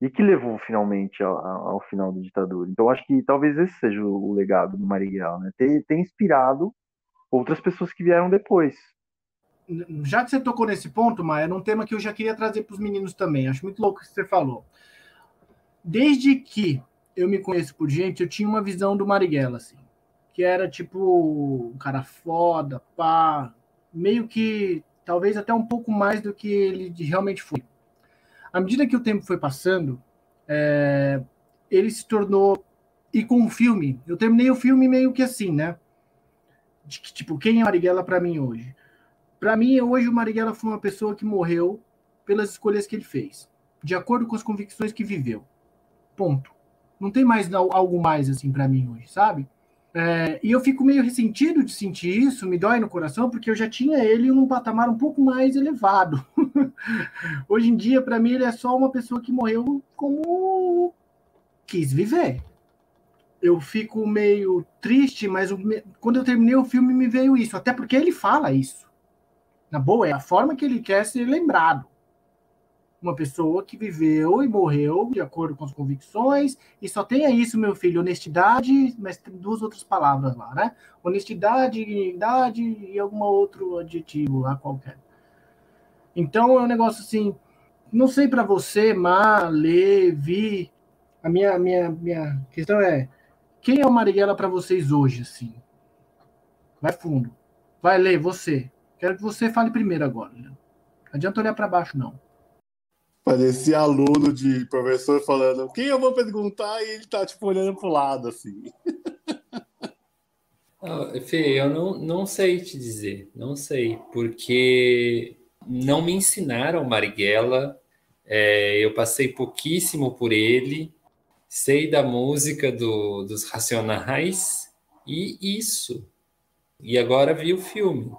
e que levou finalmente ao, ao, final da ditadura. Então acho que talvez esse seja o, o legado do Marighella, né? ter, ter inspirado outras pessoas que vieram depois. Já que você tocou nesse ponto, Maia, é um tema que eu já queria trazer para os meninos também. Acho muito louco o que você falou. Desde que eu me conheço por gente, eu tinha uma visão do Marighella, assim, que era tipo um cara foda, pá, meio que talvez até um pouco mais do que ele realmente foi. À medida que o tempo foi passando, é, ele se tornou. E com o filme, eu terminei o filme meio que assim, né? De, tipo, quem é Marighella para mim hoje? Para mim, hoje, o Marighella foi uma pessoa que morreu pelas escolhas que ele fez, de acordo com as convicções que viveu. Ponto. Não tem mais algo mais assim para mim hoje, sabe? É, e eu fico meio ressentido de sentir isso, me dói no coração, porque eu já tinha ele em um patamar um pouco mais elevado. Hoje em dia, para mim, ele é só uma pessoa que morreu como quis viver. Eu fico meio triste, mas quando eu terminei o filme me veio isso, até porque ele fala isso. Na boa, é a forma que ele quer ser lembrado uma pessoa que viveu e morreu de acordo com as convicções, e só tenha isso, meu filho, honestidade, mas tem duas outras palavras lá, né? Honestidade, dignidade e algum outro adjetivo lá qualquer. Então é um negócio assim, não sei para você, Má, Levi, a minha, minha, minha questão é, quem é o Marighella para vocês hoje, assim? Vai fundo. Vai ler, você. Quero que você fale primeiro agora. Não adianta olhar para baixo, não. Parecia aluno de professor falando quem eu vou perguntar e ele tá tipo olhando pro lado assim. Ah, Fê, eu não, não sei te dizer, não sei, porque não me ensinaram Marighella, é, eu passei pouquíssimo por ele, sei da música do, dos Racionais e isso. E agora vi o filme.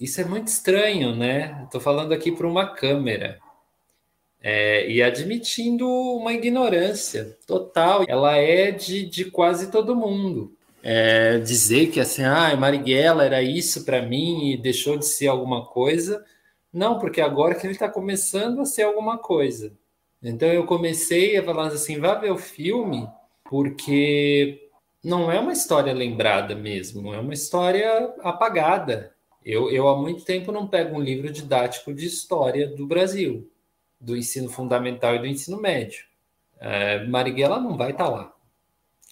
Isso é muito estranho, né? Estou falando aqui para uma câmera é, e admitindo uma ignorância total. Ela é de, de quase todo mundo. É, dizer que assim, ah, Marighella era isso para mim e deixou de ser alguma coisa. Não, porque agora que ele está começando a ser alguma coisa. Então eu comecei a falar assim, vá ver o filme, porque não é uma história lembrada mesmo, é uma história apagada. Eu, eu há muito tempo não pego um livro didático de história do Brasil do ensino fundamental e do ensino médio. É, Marighella não vai estar tá lá.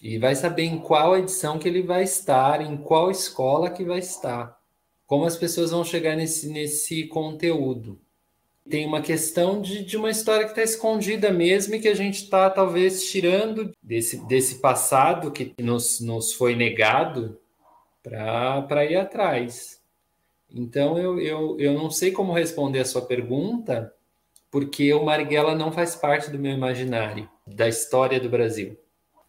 E vai saber em qual edição que ele vai estar, em qual escola que vai estar. Como as pessoas vão chegar nesse, nesse conteúdo. Tem uma questão de, de uma história que está escondida mesmo e que a gente está talvez tirando desse, desse passado que nos, nos foi negado para ir atrás. Então eu, eu, eu não sei como responder a sua pergunta, porque o Marighella não faz parte do meu imaginário, da história do Brasil.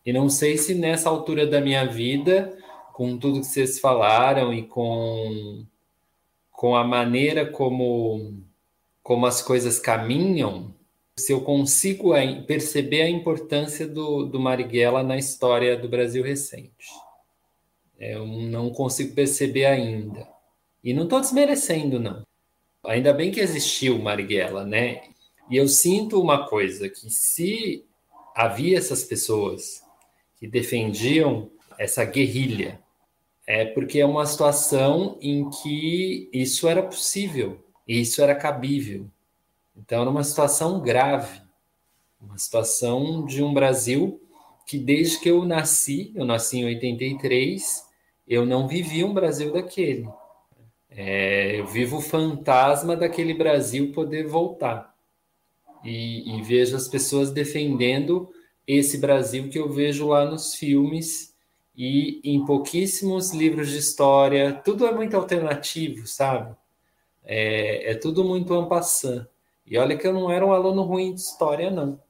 E não sei se nessa altura da minha vida, com tudo que vocês falaram e com, com a maneira como, como as coisas caminham, se eu consigo perceber a importância do, do Marighella na história do Brasil recente. Eu não consigo perceber ainda. E não estou desmerecendo, não. Ainda bem que existiu Marighella, né? E eu sinto uma coisa, que se havia essas pessoas que defendiam essa guerrilha, é porque é uma situação em que isso era possível, isso era cabível. Então era uma situação grave, uma situação de um Brasil que desde que eu nasci, eu nasci em 83, eu não vivi um Brasil daquele. É, eu vivo o fantasma daquele Brasil poder voltar e, e vejo as pessoas defendendo esse Brasil que eu vejo lá nos filmes e em pouquíssimos livros de história. Tudo é muito alternativo, sabe? É, é tudo muito ampassant. E olha que eu não era um aluno ruim de história, não.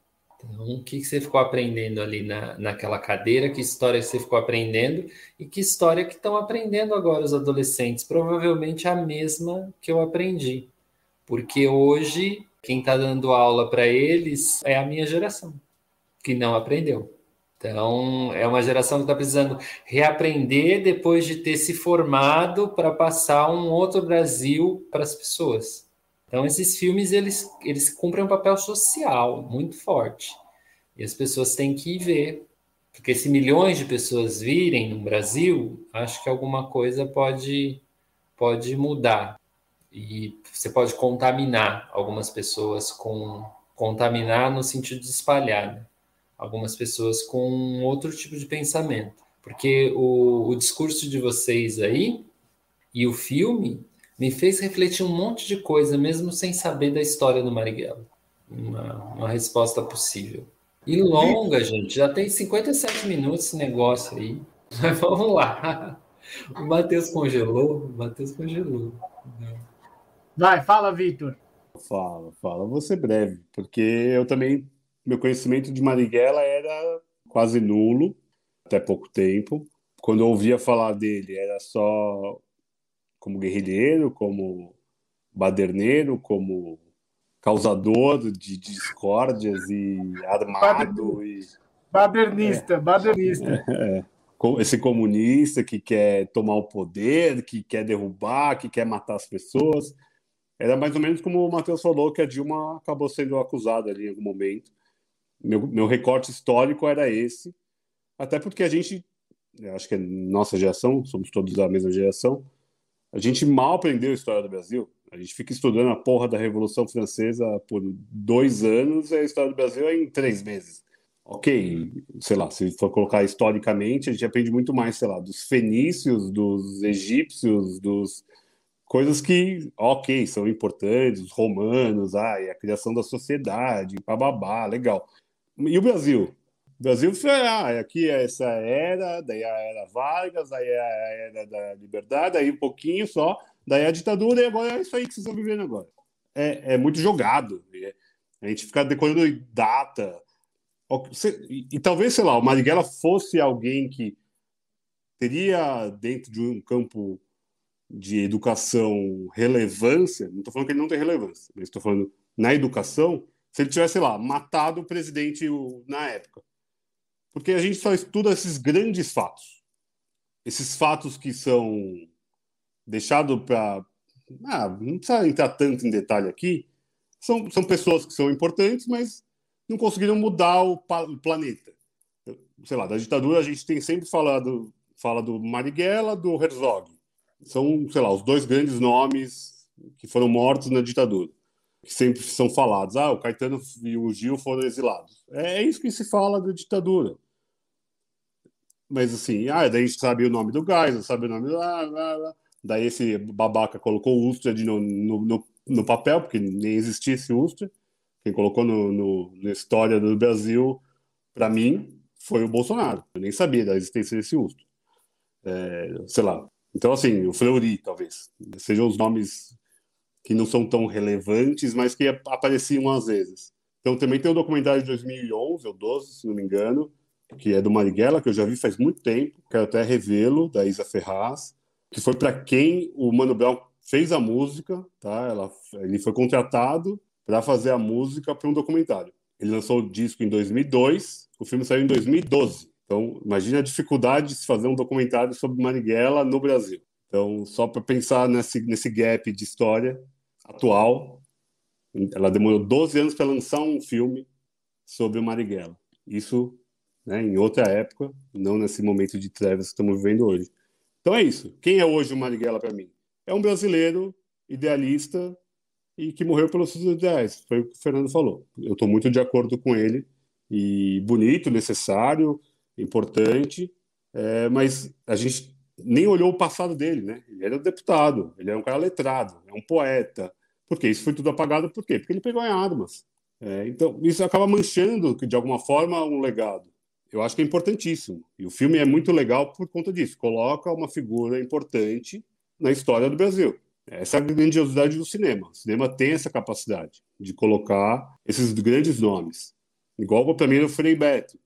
Então, o que você ficou aprendendo ali na, naquela cadeira? Que história você ficou aprendendo? E que história que estão aprendendo agora os adolescentes? Provavelmente a mesma que eu aprendi. Porque hoje quem está dando aula para eles é a minha geração, que não aprendeu. Então, é uma geração que está precisando reaprender depois de ter se formado para passar um outro Brasil para as pessoas. Então, esses filmes, eles, eles cumprem um papel social muito forte. E as pessoas têm que ver. Porque se milhões de pessoas virem no Brasil, acho que alguma coisa pode, pode mudar. E você pode contaminar algumas pessoas com. Contaminar no sentido de espalhar. Né? Algumas pessoas com outro tipo de pensamento. Porque o, o discurso de vocês aí e o filme me fez refletir um monte de coisa, mesmo sem saber da história do Marighella. Uma, uma resposta possível. E longa, gente. Já tem 57 minutos esse negócio aí. Mas vamos lá. O Matheus congelou. O Matheus congelou. Vai, fala, Vitor. Fala, fala. Vou ser breve, porque eu também. Meu conhecimento de Marighella era quase nulo, até pouco tempo. Quando eu ouvia falar dele, era só como guerrilheiro, como baderneiro, como causador de discórdias e armado e badernista, é, badernista. É, esse comunista que quer tomar o poder, que quer derrubar, que quer matar as pessoas. Era mais ou menos como o Matheus falou, que a Dilma acabou sendo acusada ali em algum momento. Meu, meu recorte histórico era esse, até porque a gente, acho que é nossa geração, somos todos da mesma geração, a gente mal aprendeu a história do Brasil. A gente fica estudando a porra da Revolução Francesa por dois anos e a história do Brasil é em três meses. Ok, sei lá, se for colocar historicamente, a gente aprende muito mais, sei lá, dos fenícios, dos egípcios, dos coisas que, ok, são importantes, os romanos, ah, a criação da sociedade, bababá, legal. E o Brasil? O Brasil foi, ah, aqui é essa era, daí a era Vargas, daí a era da liberdade, aí um pouquinho só, Daí a ditadura e agora é isso aí que vocês estão vivendo agora. É, é muito jogado. A gente fica decorando data. E, talvez, sei lá, o Marighella fosse alguém que teria dentro de um campo de educação relevância, não estou falando que ele não tem relevância, mas estou falando na educação, se ele tivesse, sei lá, matado o presidente na época. Porque a gente só estuda esses grandes fatos. Esses fatos que são deixado para. Ah, não precisa entrar tanto em detalhe aqui. São, são pessoas que são importantes, mas não conseguiram mudar o, o planeta. Sei lá, da ditadura a gente tem sempre falado fala do Marighella, do Herzog. São, sei lá, os dois grandes nomes que foram mortos na ditadura, que sempre são falados. Ah, o Caetano e o Gil foram exilados. É, é isso que se fala da ditadura. Mas assim, ah, daí a gente sabe o nome do Geisel, sabe o nome. Ah, ah, ah. Daí esse babaca colocou o Ustra no, no, no, no, papel, porque nem existia esse Ustra. Quem colocou no, no, na história do Brasil, para mim, foi o Bolsonaro. Eu nem sabia da existência desse Ustra. É, sei lá. Então, assim, o Fleury, talvez. Sejam os nomes que não são tão relevantes, mas que apareciam às vezes. Então, também tem o um documentário de 2011, ou 12, se não me engano, que é do Marighella, que eu já vi faz muito tempo, quero até revê-lo, da Isa Ferraz que foi para quem o Mano Brown fez a música, tá? Ela, ele foi contratado para fazer a música para um documentário. Ele lançou o disco em 2002, o filme saiu em 2012. Então, imagine a dificuldade de se fazer um documentário sobre Marighella no Brasil. Então, só para pensar nesse, nesse gap de história atual, ela demorou 12 anos para lançar um filme sobre Marighella. Isso né, em outra época, não nesse momento de trevas que estamos vivendo hoje. Então é isso. Quem é hoje o Marighella para mim? É um brasileiro idealista e que morreu pelos seus ideais. Foi o que o Fernando falou. Eu estou muito de acordo com ele. E bonito, necessário, importante. É, mas a gente nem olhou o passado dele, né? Ele era deputado, ele era um cara letrado, é um poeta. Por quê? Isso foi tudo apagado por quê? Porque ele pegou em armas. É, então, isso acaba manchando, de alguma forma, um legado eu acho que é importantíssimo. E o filme é muito legal por conta disso. Coloca uma figura importante na história do Brasil. Essa é a grandiosidade do cinema. O cinema tem essa capacidade de colocar esses grandes nomes. Igual para mim no Frei Beto,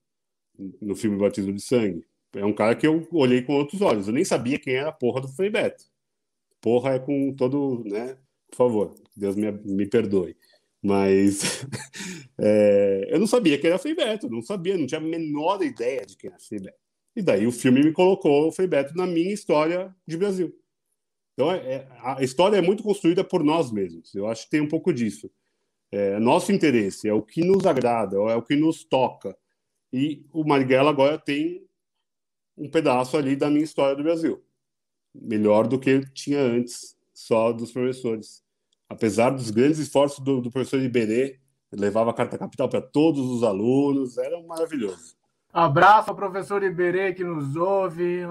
no filme Batismo de Sangue. É um cara que eu olhei com outros olhos. Eu nem sabia quem era a porra do Frei Beto. Porra é com todo, né? Por favor, Deus me, me perdoe. Mas é, eu não sabia que era Frei Beto, não sabia, não tinha a menor ideia de quem era Frei Beto. E daí o filme me colocou o Frei Beto na minha história de Brasil. Então é, a história é muito construída por nós mesmos. Eu acho que tem um pouco disso. é nosso interesse, é o que nos agrada, é o que nos toca. E o Marighella agora tem um pedaço ali da minha história do Brasil. Melhor do que tinha antes, só dos professores. Apesar dos grandes esforços do, do professor Iberê, levava a carta capital para todos os alunos, era maravilhoso. Abraço ao professor Iberê que nos ouve.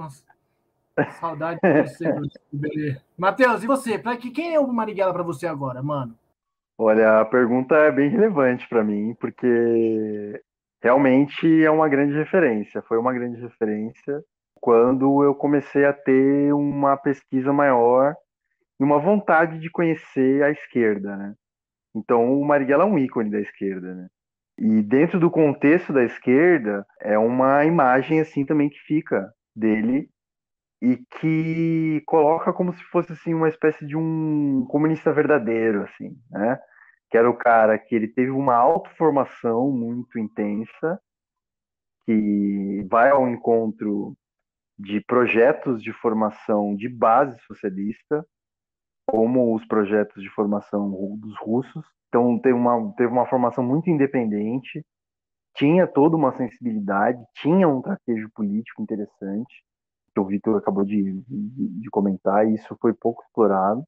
Saudade de você, professor Iberê. Matheus, e você? Pra que, quem é o Marighella para você agora, mano? Olha, a pergunta é bem relevante para mim, porque realmente é uma grande referência. Foi uma grande referência quando eu comecei a ter uma pesquisa maior e uma vontade de conhecer a esquerda, né? Então, o Marighella é um ícone da esquerda, né? E dentro do contexto da esquerda, é uma imagem assim também que fica dele e que coloca como se fosse assim uma espécie de um comunista verdadeiro, assim, né? Que era o cara que ele teve uma autoformação muito intensa, que vai ao encontro de projetos de formação de base socialista, como os projetos de formação dos russos. Então teve uma, teve uma formação muito independente, tinha toda uma sensibilidade, tinha um traquejo político interessante, que o Vitor acabou de, de, de comentar, e isso foi pouco explorado.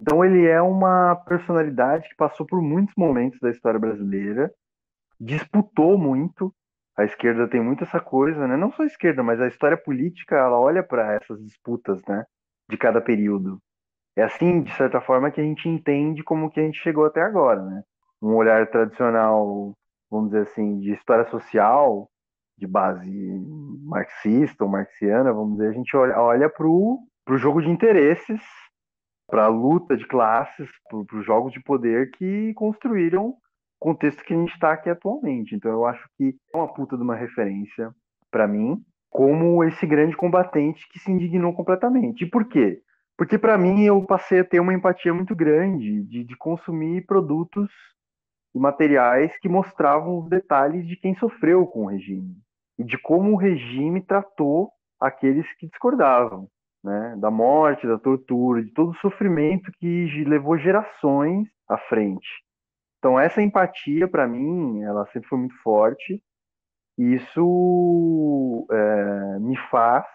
Então ele é uma personalidade que passou por muitos momentos da história brasileira, disputou muito. A esquerda tem muito essa coisa, né? Não só a esquerda, mas a história política, ela olha para essas disputas, né? De cada período. É assim, de certa forma, que a gente entende como que a gente chegou até agora, né? Um olhar tradicional, vamos dizer assim, de história social, de base marxista ou marxiana, vamos dizer, a gente olha, olha para o jogo de interesses para a luta de classes, para os jogos de poder que construíram o contexto que a gente está aqui atualmente. Então eu acho que é uma puta de uma referência para mim, como esse grande combatente que se indignou completamente. E por quê? Porque para mim eu passei a ter uma empatia muito grande de, de consumir produtos e materiais que mostravam os detalhes de quem sofreu com o regime e de como o regime tratou aqueles que discordavam né, da morte, da tortura, de todo o sofrimento que levou gerações à frente. Então essa empatia para mim, ela sempre foi muito forte. E isso é, me faz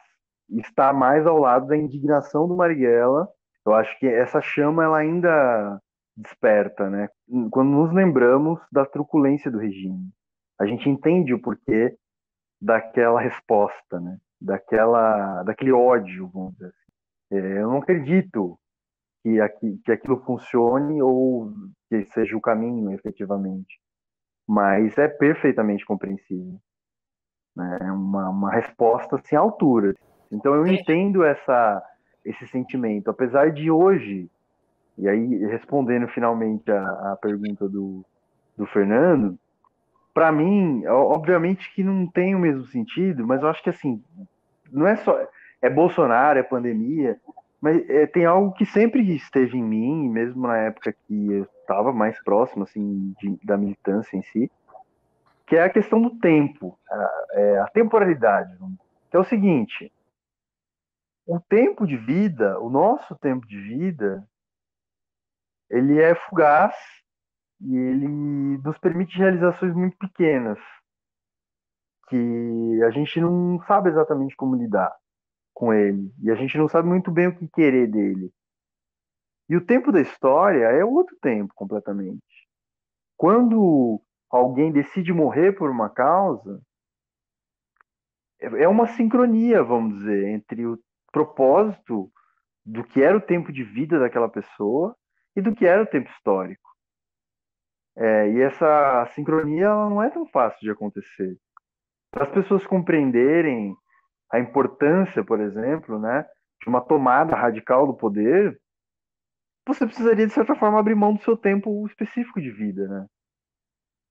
estar mais ao lado da indignação do Marighella. Eu acho que essa chama ela ainda desperta, né? Quando nos lembramos da truculência do regime, a gente entende o porquê daquela resposta, né? Daquela, daquele ódio, vamos dizer assim. É, eu não acredito que, aqui, que aquilo funcione ou que seja o caminho, efetivamente. Mas é perfeitamente compreensível. Né? É uma, uma resposta assim, à altura. Então eu entendo essa, esse sentimento. Apesar de hoje, e aí respondendo finalmente a, a pergunta do, do Fernando, para mim, obviamente que não tem o mesmo sentido, mas eu acho que assim, não é só é Bolsonaro, é pandemia, mas é, tem algo que sempre esteve em mim, mesmo na época que eu estava mais próximo assim de, da militância em si, que é a questão do tempo, a, é, a temporalidade. Que é o seguinte: o tempo de vida, o nosso tempo de vida, ele é fugaz e ele nos permite realizações muito pequenas que a gente não sabe exatamente como lidar com ele e a gente não sabe muito bem o que querer dele. E o tempo da história é outro tempo completamente. Quando alguém decide morrer por uma causa, é uma sincronia, vamos dizer, entre o propósito do que era o tempo de vida daquela pessoa e do que era o tempo histórico. É, e essa sincronia não é tão fácil de acontecer. Para as pessoas compreenderem a importância, por exemplo, né, de uma tomada radical do poder, você precisaria, de certa forma, abrir mão do seu tempo específico de vida, né?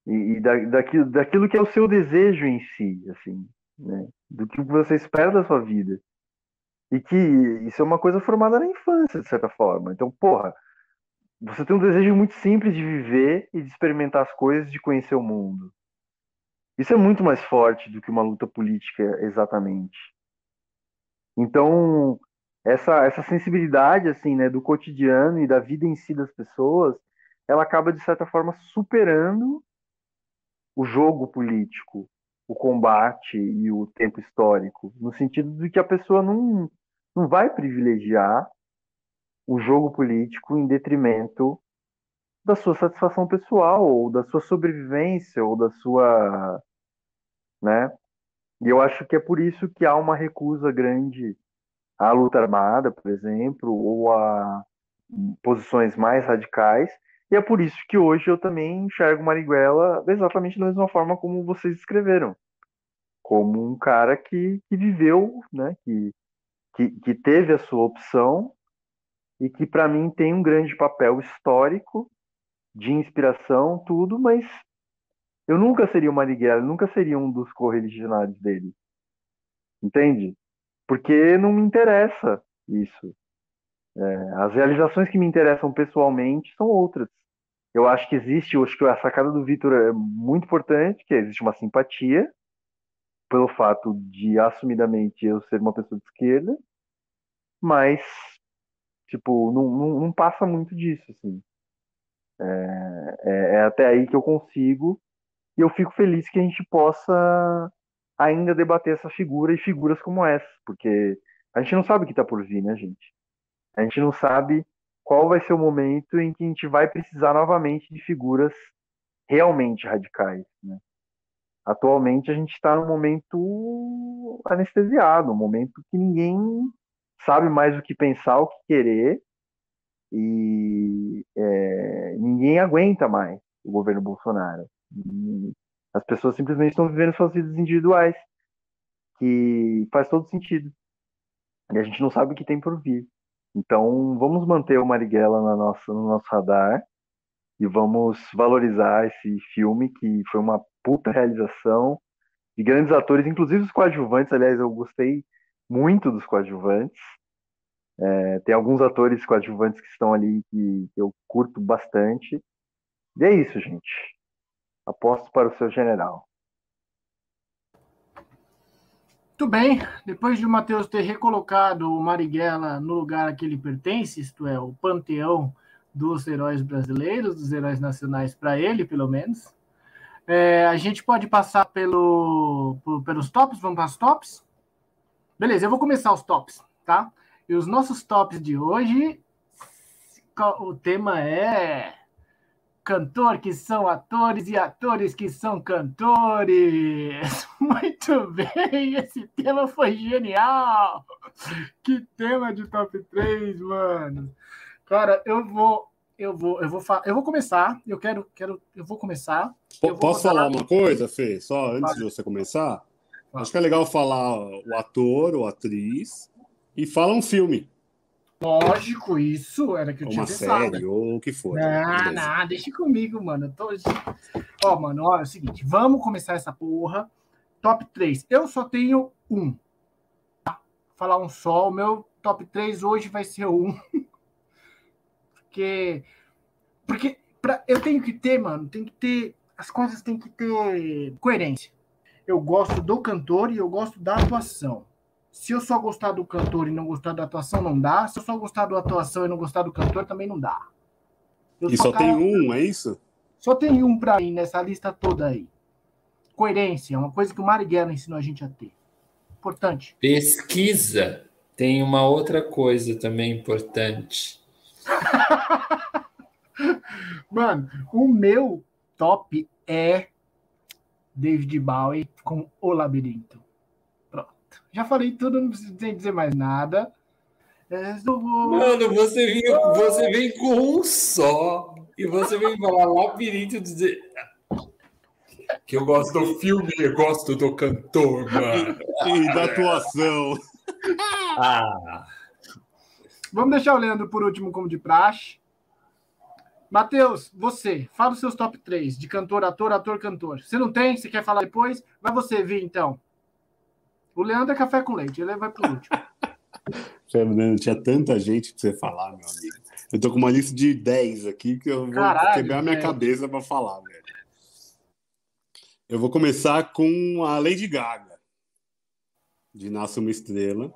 E, e da, daquilo, daquilo que é o seu desejo em si, assim, né? Do que você espera da sua vida. E que isso é uma coisa formada na infância, de certa forma. Então, porra, você tem um desejo muito simples de viver e de experimentar as coisas, de conhecer o mundo. Isso é muito mais forte do que uma luta política, exatamente. Então, essa, essa sensibilidade assim, né, do cotidiano e da vida em si das pessoas, ela acaba, de certa forma, superando o jogo político, o combate e o tempo histórico, no sentido de que a pessoa não, não vai privilegiar o jogo político em detrimento da sua satisfação pessoal, ou da sua sobrevivência, ou da sua. Né? E eu acho que é por isso que há uma recusa grande à luta armada, por exemplo, ou a posições mais radicais. E é por isso que hoje eu também enxergo Marighella exatamente da mesma forma como vocês escreveram. Como um cara que, que viveu, né, que, que, que teve a sua opção e que, para mim, tem um grande papel histórico, de inspiração, tudo, mas eu nunca seria o Marighella, nunca seria um dos correligionários dele. Entende? Porque não me interessa isso. É, as realizações que me interessam pessoalmente são outras. Eu acho que existe, eu acho que a sacada do Vitor é muito importante, que existe uma simpatia pelo fato de assumidamente eu ser uma pessoa de esquerda, mas tipo não, não, não passa muito disso, assim. É, é, é até aí que eu consigo e eu fico feliz que a gente possa ainda debater essa figura e figuras como essa, porque a gente não sabe o que está por vir, né, gente? A gente não sabe qual vai ser o momento em que a gente vai precisar novamente de figuras realmente radicais. Né? Atualmente a gente está num momento anestesiado, um momento que ninguém sabe mais o que pensar, o que querer, e é, ninguém aguenta mais o governo Bolsonaro. As pessoas simplesmente estão vivendo suas vidas individuais, que faz todo sentido. E a gente não sabe o que tem por vir. Então, vamos manter o Marighella na nossa, no nosso radar e vamos valorizar esse filme que foi uma puta realização de grandes atores, inclusive os coadjuvantes. Aliás, eu gostei muito dos coadjuvantes. É, tem alguns atores coadjuvantes que estão ali que, que eu curto bastante. E é isso, gente. Aposto para o seu general. Muito bem, depois de o Matheus ter recolocado o Marighella no lugar a que ele pertence, isto é, o panteão dos heróis brasileiros, dos heróis nacionais, para ele, pelo menos, é, a gente pode passar pelo, por, pelos tops, vamos para os tops? Beleza, eu vou começar os tops, tá? E os nossos tops de hoje, o tema é cantor que são atores e atores que são cantores. Muito bem, esse tema foi genial. Que tema de top 3, mano. Cara, eu vou eu vou eu vou eu vou começar. Eu quero quero eu vou começar. Eu Posso falar uma coisa, Fê? Só antes de você começar? Acho que é legal falar o ator ou atriz e fala um filme. Lógico, isso era que eu tinha Uma pensado. série, ou o que for. Não, não, deixa comigo, mano. Eu tô... Ó, mano, olha é o seguinte, vamos começar essa porra. Top 3. Eu só tenho um. Tá? Falar um só. O meu top 3 hoje vai ser um. Porque. Porque pra... eu tenho que ter, mano, tem que ter. As coisas têm que ter coerência. Eu gosto do cantor e eu gosto da atuação. Se eu só gostar do cantor e não gostar da atuação, não dá. Se eu só gostar da atuação e não gostar do cantor, também não dá. Eu e só, tem um, é isso? Só tem um para mim nessa lista toda aí. Coerência, é uma coisa que o Marighella ensinou a gente a ter. Importante. Pesquisa. Tem uma outra coisa também importante. Mano, o meu top é David Bowie com O Labirinto. Já falei tudo, não preciso dizer mais nada. Mano, você vem, você vem com um só e você vem falar labirinto dizer que eu gosto do filme, eu gosto do cantor, mano. E da atuação. Ah. Vamos deixar o Leandro por último, como de praxe. Matheus, você, fala os seus top 3 de cantor, ator, ator, cantor. Você não tem? Você quer falar depois? Vai você vir, então. O Leandro é café com leite, ele vai por último. Fernando, tinha tanta gente pra você falar, meu amigo. Eu tô com uma lista de 10 aqui que eu vou Caralho, quebrar minha cabeça para falar, velho. Eu vou começar com a Lady Gaga, de Nasce uma Estrela.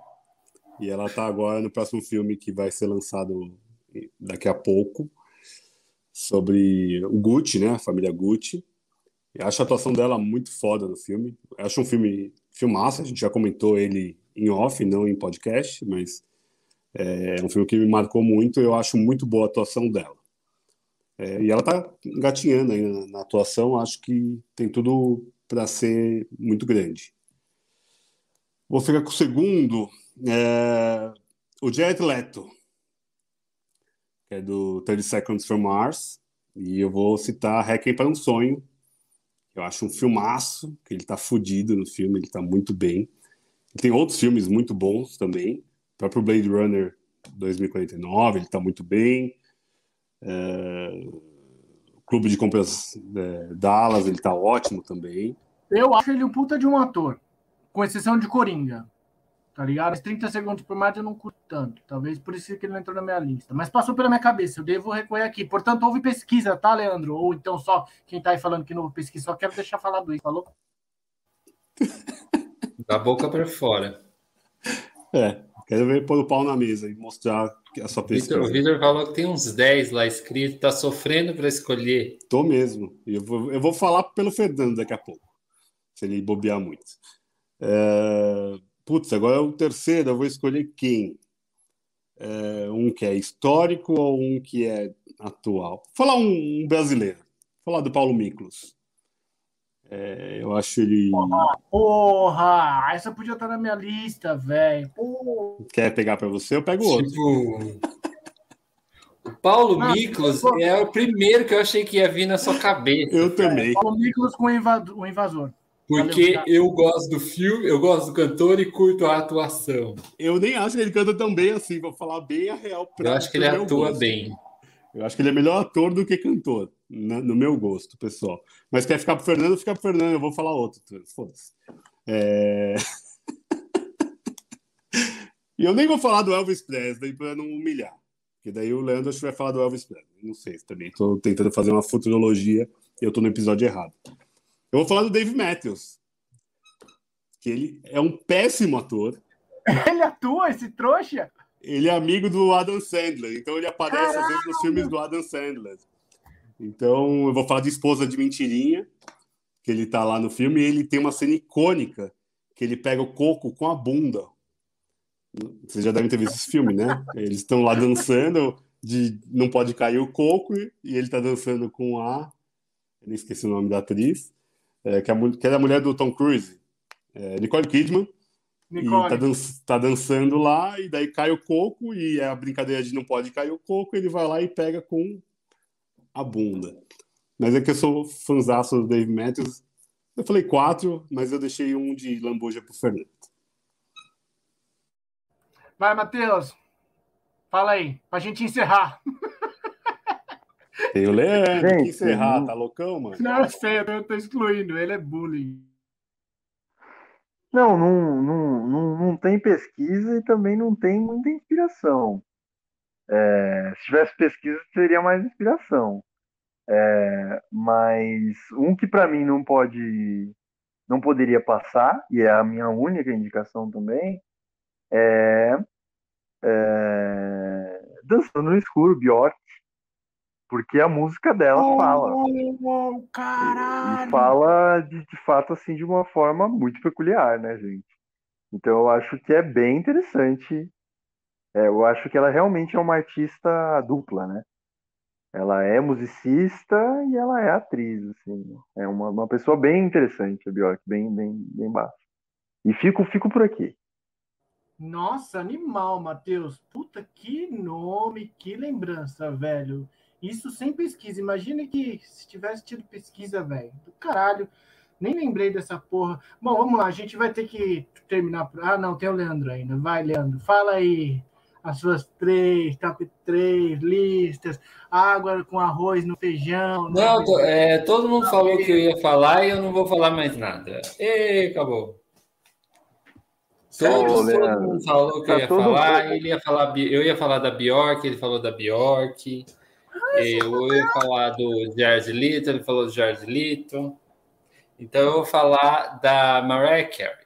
E ela tá agora no próximo filme que vai ser lançado daqui a pouco. sobre o Gucci, né? A família Gucci. Eu acho a atuação dela muito foda no filme. Eu acho um filme filmaço, a gente já comentou ele em off, não em podcast, mas é um filme que me marcou muito. Eu acho muito boa a atuação dela. É, e ela tá engatinhando aí na, na atuação, acho que tem tudo para ser muito grande. Vou ficar com o segundo, é, o Jared Leto, que é do 30 Seconds from Mars, e eu vou citar Requiem para um Sonho, eu acho um filmaço, que ele tá fudido no filme, ele tá muito bem. Tem outros filmes muito bons também, o próprio Blade Runner 2049, ele tá muito bem. É... O Clube de Compras é, Dallas, ele tá ótimo também. Eu acho ele um puta de um ator, com exceção de Coringa. Tá ligado? Mas 30 segundos por mais eu não curto tanto. Talvez por isso que ele não entrou na minha lista. Mas passou pela minha cabeça, eu devo recorrer aqui. Portanto, houve pesquisa, tá, Leandro? Ou então só quem tá aí falando que não houve pesquisa, só quero deixar falado isso, falou? Da boca para fora. É, quero ver pôr o pau na mesa e mostrar a sua pesquisa. O Vitor falou que tem uns 10 lá escrito, tá sofrendo para escolher. Tô mesmo. Eu vou, eu vou falar pelo Fernando daqui a pouco, se ele bobear muito. É... Putz, agora é o terceiro, eu vou escolher quem? É, um que é histórico ou um que é atual? Vou falar um, um brasileiro. Vou falar do Paulo Miklos. É, eu acho ele. Porra, porra, essa podia estar na minha lista, velho. Quer pegar para você? Eu pego outro. Tipo... O Paulo ah, Miklos é o primeiro que eu achei que ia vir na sua cabeça. Eu também. Paulo Miklos com o invasor. Porque Valeu, eu gosto do filme, eu gosto do cantor e curto a atuação. Eu nem acho que ele canta tão bem assim, vou falar bem a real. Pra, eu acho que ele atua gosto. bem. Eu acho que ele é melhor ator do que cantor, né, no meu gosto, pessoal. Mas quer ficar pro Fernando, fica pro Fernando, eu vou falar outro. Foda-se. É... e eu nem vou falar do Elvis Presley para não humilhar. Porque daí o Leandro acho que vai falar do Elvis Presley. Não sei também. Estou tentando fazer uma futurologia e eu estou no episódio errado. Eu vou falar do Dave Matthews, que ele é um péssimo ator. Ele atua, esse trouxa? Ele é amigo do Adam Sandler, então ele aparece Caralho. às vezes nos filmes do Adam Sandler. Então eu vou falar de Esposa de Mentirinha, que ele tá lá no filme, e ele tem uma cena icônica, que ele pega o coco com a bunda. Vocês já devem ter visto esse filme, né? Eles estão lá dançando, de não pode cair o coco, e ele tá dançando com a. Eu nem esqueci o nome da atriz é, que, é a, que é a mulher do Tom Cruise, é, Nicole Kidman. Nicole. E tá, dan tá, dançando lá, e daí cai o coco, e é a brincadeira de não pode cair o coco, ele vai lá e pega com a bunda. Mas é que eu sou fãzaço do Dave Matthews. Eu falei quatro, mas eu deixei um de lambuja pro Fernando. Vai, Matheus. Fala aí, pra gente encerrar. Tem o Leandro Gente, que encerrar, não... tá loucão, mano? Não, sei, eu tô excluindo, ele é bullying. Não, não, não, não, não tem pesquisa e também não tem muita inspiração. É, se tivesse pesquisa, teria mais inspiração. É, mas um que para mim não pode, não poderia passar, e é a minha única indicação também, é, é Dançando no Escuro, Bjork porque a música dela oh, fala. Oh, caralho! E, fala de, de fato assim de uma forma muito peculiar, né, gente? Então eu acho que é bem interessante. É, eu acho que ela realmente é uma artista dupla, né? Ela é musicista e ela é atriz, assim. É uma, uma pessoa bem interessante, a Bjork, bem, bem, bem baixa. E fico, fico por aqui. Nossa, animal, Matheus. Puta, que nome, que lembrança, velho. Isso sem pesquisa. Imagina que se tivesse tido pesquisa, velho. Do caralho. Nem lembrei dessa porra. Bom, vamos lá. A gente vai ter que terminar. Ah, não, tem o Leandro ainda. Vai, Leandro. Fala aí as suas três, top três listas. Água com arroz no feijão. Não, tô, é, todo mundo falou que eu ia falar e eu não vou falar mais nada. E acabou. Todo mundo falou que eu ia falar, ele ia falar, eu ia falar da Bjork, ele falou da Bjork. Eu ia falar do Jared Leto, ele falou do Jared Leto. Então eu vou falar da Mariah Carey.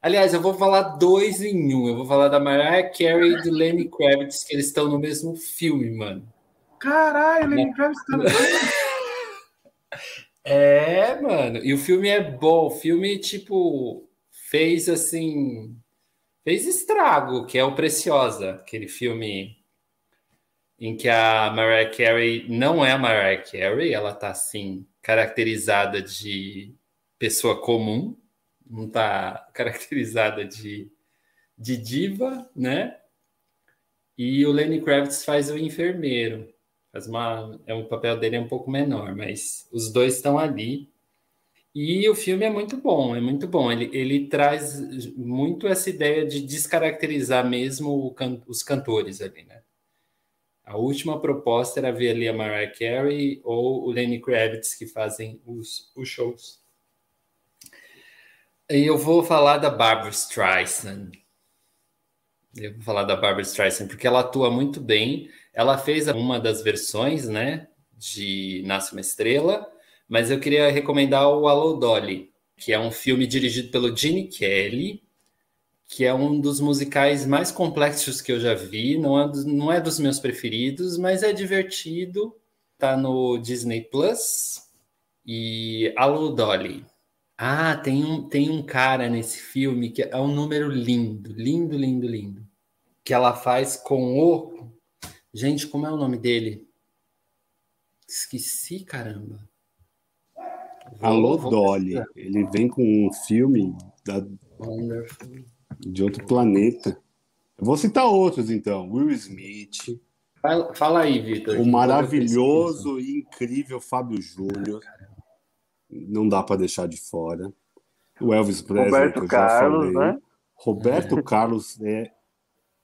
Aliás, eu vou falar dois em um. Eu vou falar da Mariah Carey e do Lenny Kravitz, que eles estão no mesmo filme, mano. Caralho, Lenny Kravitz também. É, mano. E o filme é bom. O filme, tipo, fez assim. Fez estrago, que é o Preciosa, aquele filme em que a Mariah Carey não é a Mariah Carey, ela tá assim, caracterizada de pessoa comum, não tá caracterizada de, de diva, né? E o Lenny Kravitz faz o enfermeiro. Faz uma, é um papel dele é um pouco menor, mas os dois estão ali. E o filme é muito bom, é muito bom. Ele, ele traz muito essa ideia de descaracterizar mesmo can, os cantores ali, né? A última proposta era ver ali a Mariah Carey ou o Lenny Kravitz que fazem os, os shows. E eu vou falar da Barbara Streisand. Eu vou falar da Barbara Streisand porque ela atua muito bem. Ela fez uma das versões, né, de Nasce uma Estrela, mas eu queria recomendar o Alô Dolly, que é um filme dirigido pelo Gene Kelly, que é um dos musicais mais complexos que eu já vi. Não é, não é dos meus preferidos, mas é divertido. Tá no Disney Plus. E Alô Dolly. Ah, tem um, tem um cara nesse filme que é um número lindo, lindo, lindo, lindo. Que ela faz com o. Gente, como é o nome dele? Esqueci, caramba. Alô, Dolly. Ele vem com um filme da... de outro planeta. Eu vou citar outros, então. Will Smith. Fala, fala aí, Vitor. O maravilhoso e incrível Fábio Júnior. Não dá para deixar de fora. O Elvis Presley. Roberto Carlos, né? Roberto é. Carlos é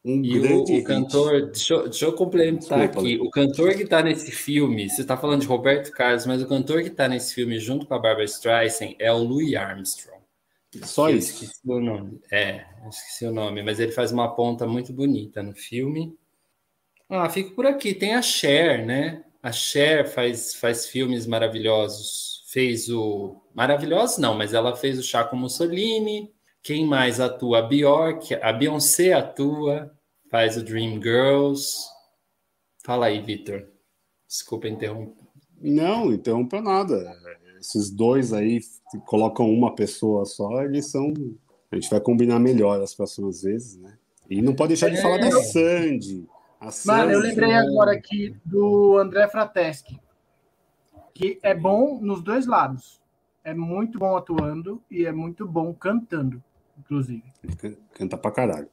um e grande o, o cantor, deixa eu, deixa eu complementar Desculpa, aqui. O cantor que está nesse filme, você está falando de Roberto Carlos, mas o cantor que está nesse filme junto com a Barbara Streisand é o Louis Armstrong. Só eu isso. Esqueci o nome. É, esqueci o nome, mas ele faz uma ponta muito bonita no filme. Ah, fico por aqui. Tem a Cher, né? A Cher faz, faz filmes maravilhosos. Fez o. Maravilhosos não, mas ela fez o Chá com Mussolini, quem mais atua? A Bjork, a Beyoncé atua, faz o Dream Girls. Fala aí, Vitor. Desculpa interromper. Não, interrompa nada. Esses dois aí colocam uma pessoa só, eles são. A gente vai combinar melhor as próximas vezes, né? E não pode deixar de é. falar da Sandy. A Sandy Mano, eu lembrei agora aqui do André Frateschi, que é bom nos dois lados. É muito bom atuando e é muito bom cantando inclusive. Ele canta pra caralho.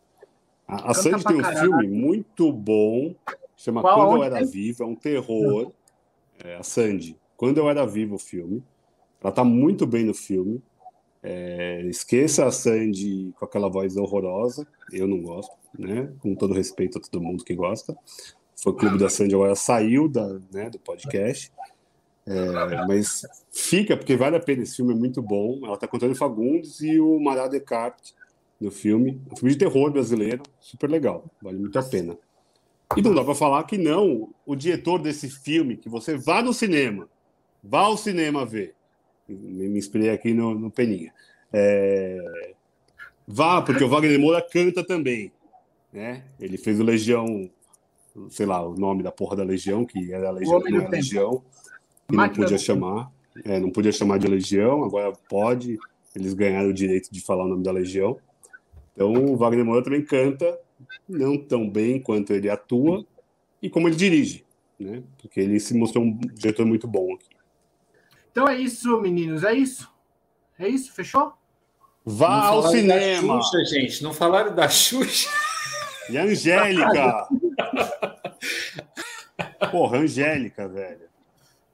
A, a Sandy tem um caralho. filme muito bom, chama Qual, Quando Eu Era Viva, é um terror. É, a Sandy, Quando Eu Era Viva, o filme. Ela tá muito bem no filme. É, esqueça a Sandy com aquela voz horrorosa, eu não gosto, né? Com todo respeito a todo mundo que gosta. Foi o Clube da Sandy agora saiu da, né, do podcast. É, mas fica, porque vale a pena. Esse filme é muito bom. Ela está com Antônio Fagundes e o Mará Descartes no filme. Um filme de terror brasileiro, super legal. Vale muito a pena. E não dá para falar que não. O diretor desse filme, que você vá no cinema, vá ao cinema ver. Me inspirei aqui no, no Peninha. É... Vá, porque o Wagner Moura canta também. Né? Ele fez o Legião, sei lá, o nome da porra da Legião, que era a Legião, não era Legião que não podia chamar, é, não podia chamar de Legião, agora pode, eles ganharam o direito de falar o nome da Legião. Então o Wagner Moura também canta, não tão bem quanto ele atua e como ele dirige, né? Porque ele se mostrou um diretor muito bom aqui. Então é isso, meninos, é isso? É isso, fechou? Vá ao cinema! Xuxa, gente, não falaram da Xuxa. E a Angélica! Porra, Angélica, velho.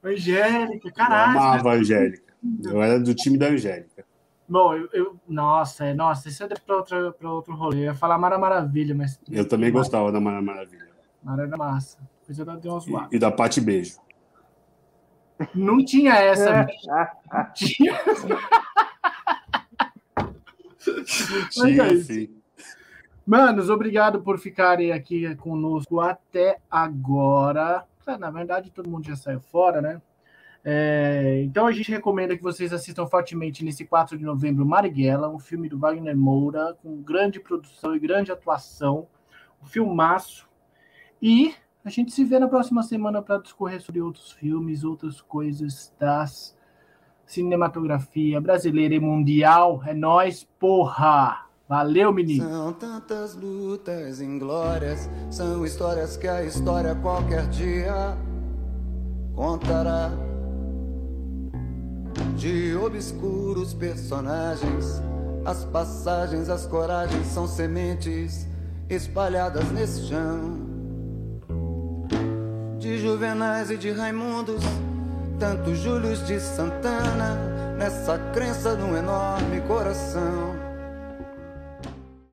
Angélica, caralho. Eu amava a Angélica. Eu era do time da Angélica. Bom, eu, eu nossa, é, nossa, isso é para outro, pra outro rolê. Eu ia falar Mara Maravilha, mas. Eu também gostava da Mara Maravilha. Mara era massa. Coisa da Deus lá. E, e da Pati Beijo. Não tinha essa. Não tinha. tinha, é sim. Manos, obrigado por ficarem aqui conosco até agora. É, na verdade, todo mundo já saiu fora, né? É, então a gente recomenda que vocês assistam fortemente nesse 4 de novembro Marighella, um filme do Wagner Moura, com grande produção e grande atuação, um filmaço. E A gente se vê na próxima semana para discorrer sobre outros filmes, outras coisas das cinematografia brasileira e mundial. É nós, porra! Valeu, menino! São tantas lutas inglórias, são histórias que a história qualquer dia contará. De obscuros personagens, as passagens, as coragens são sementes espalhadas nesse chão. De Juvenais e de Raimundos, tantos Júlios de Santana, nessa crença num enorme coração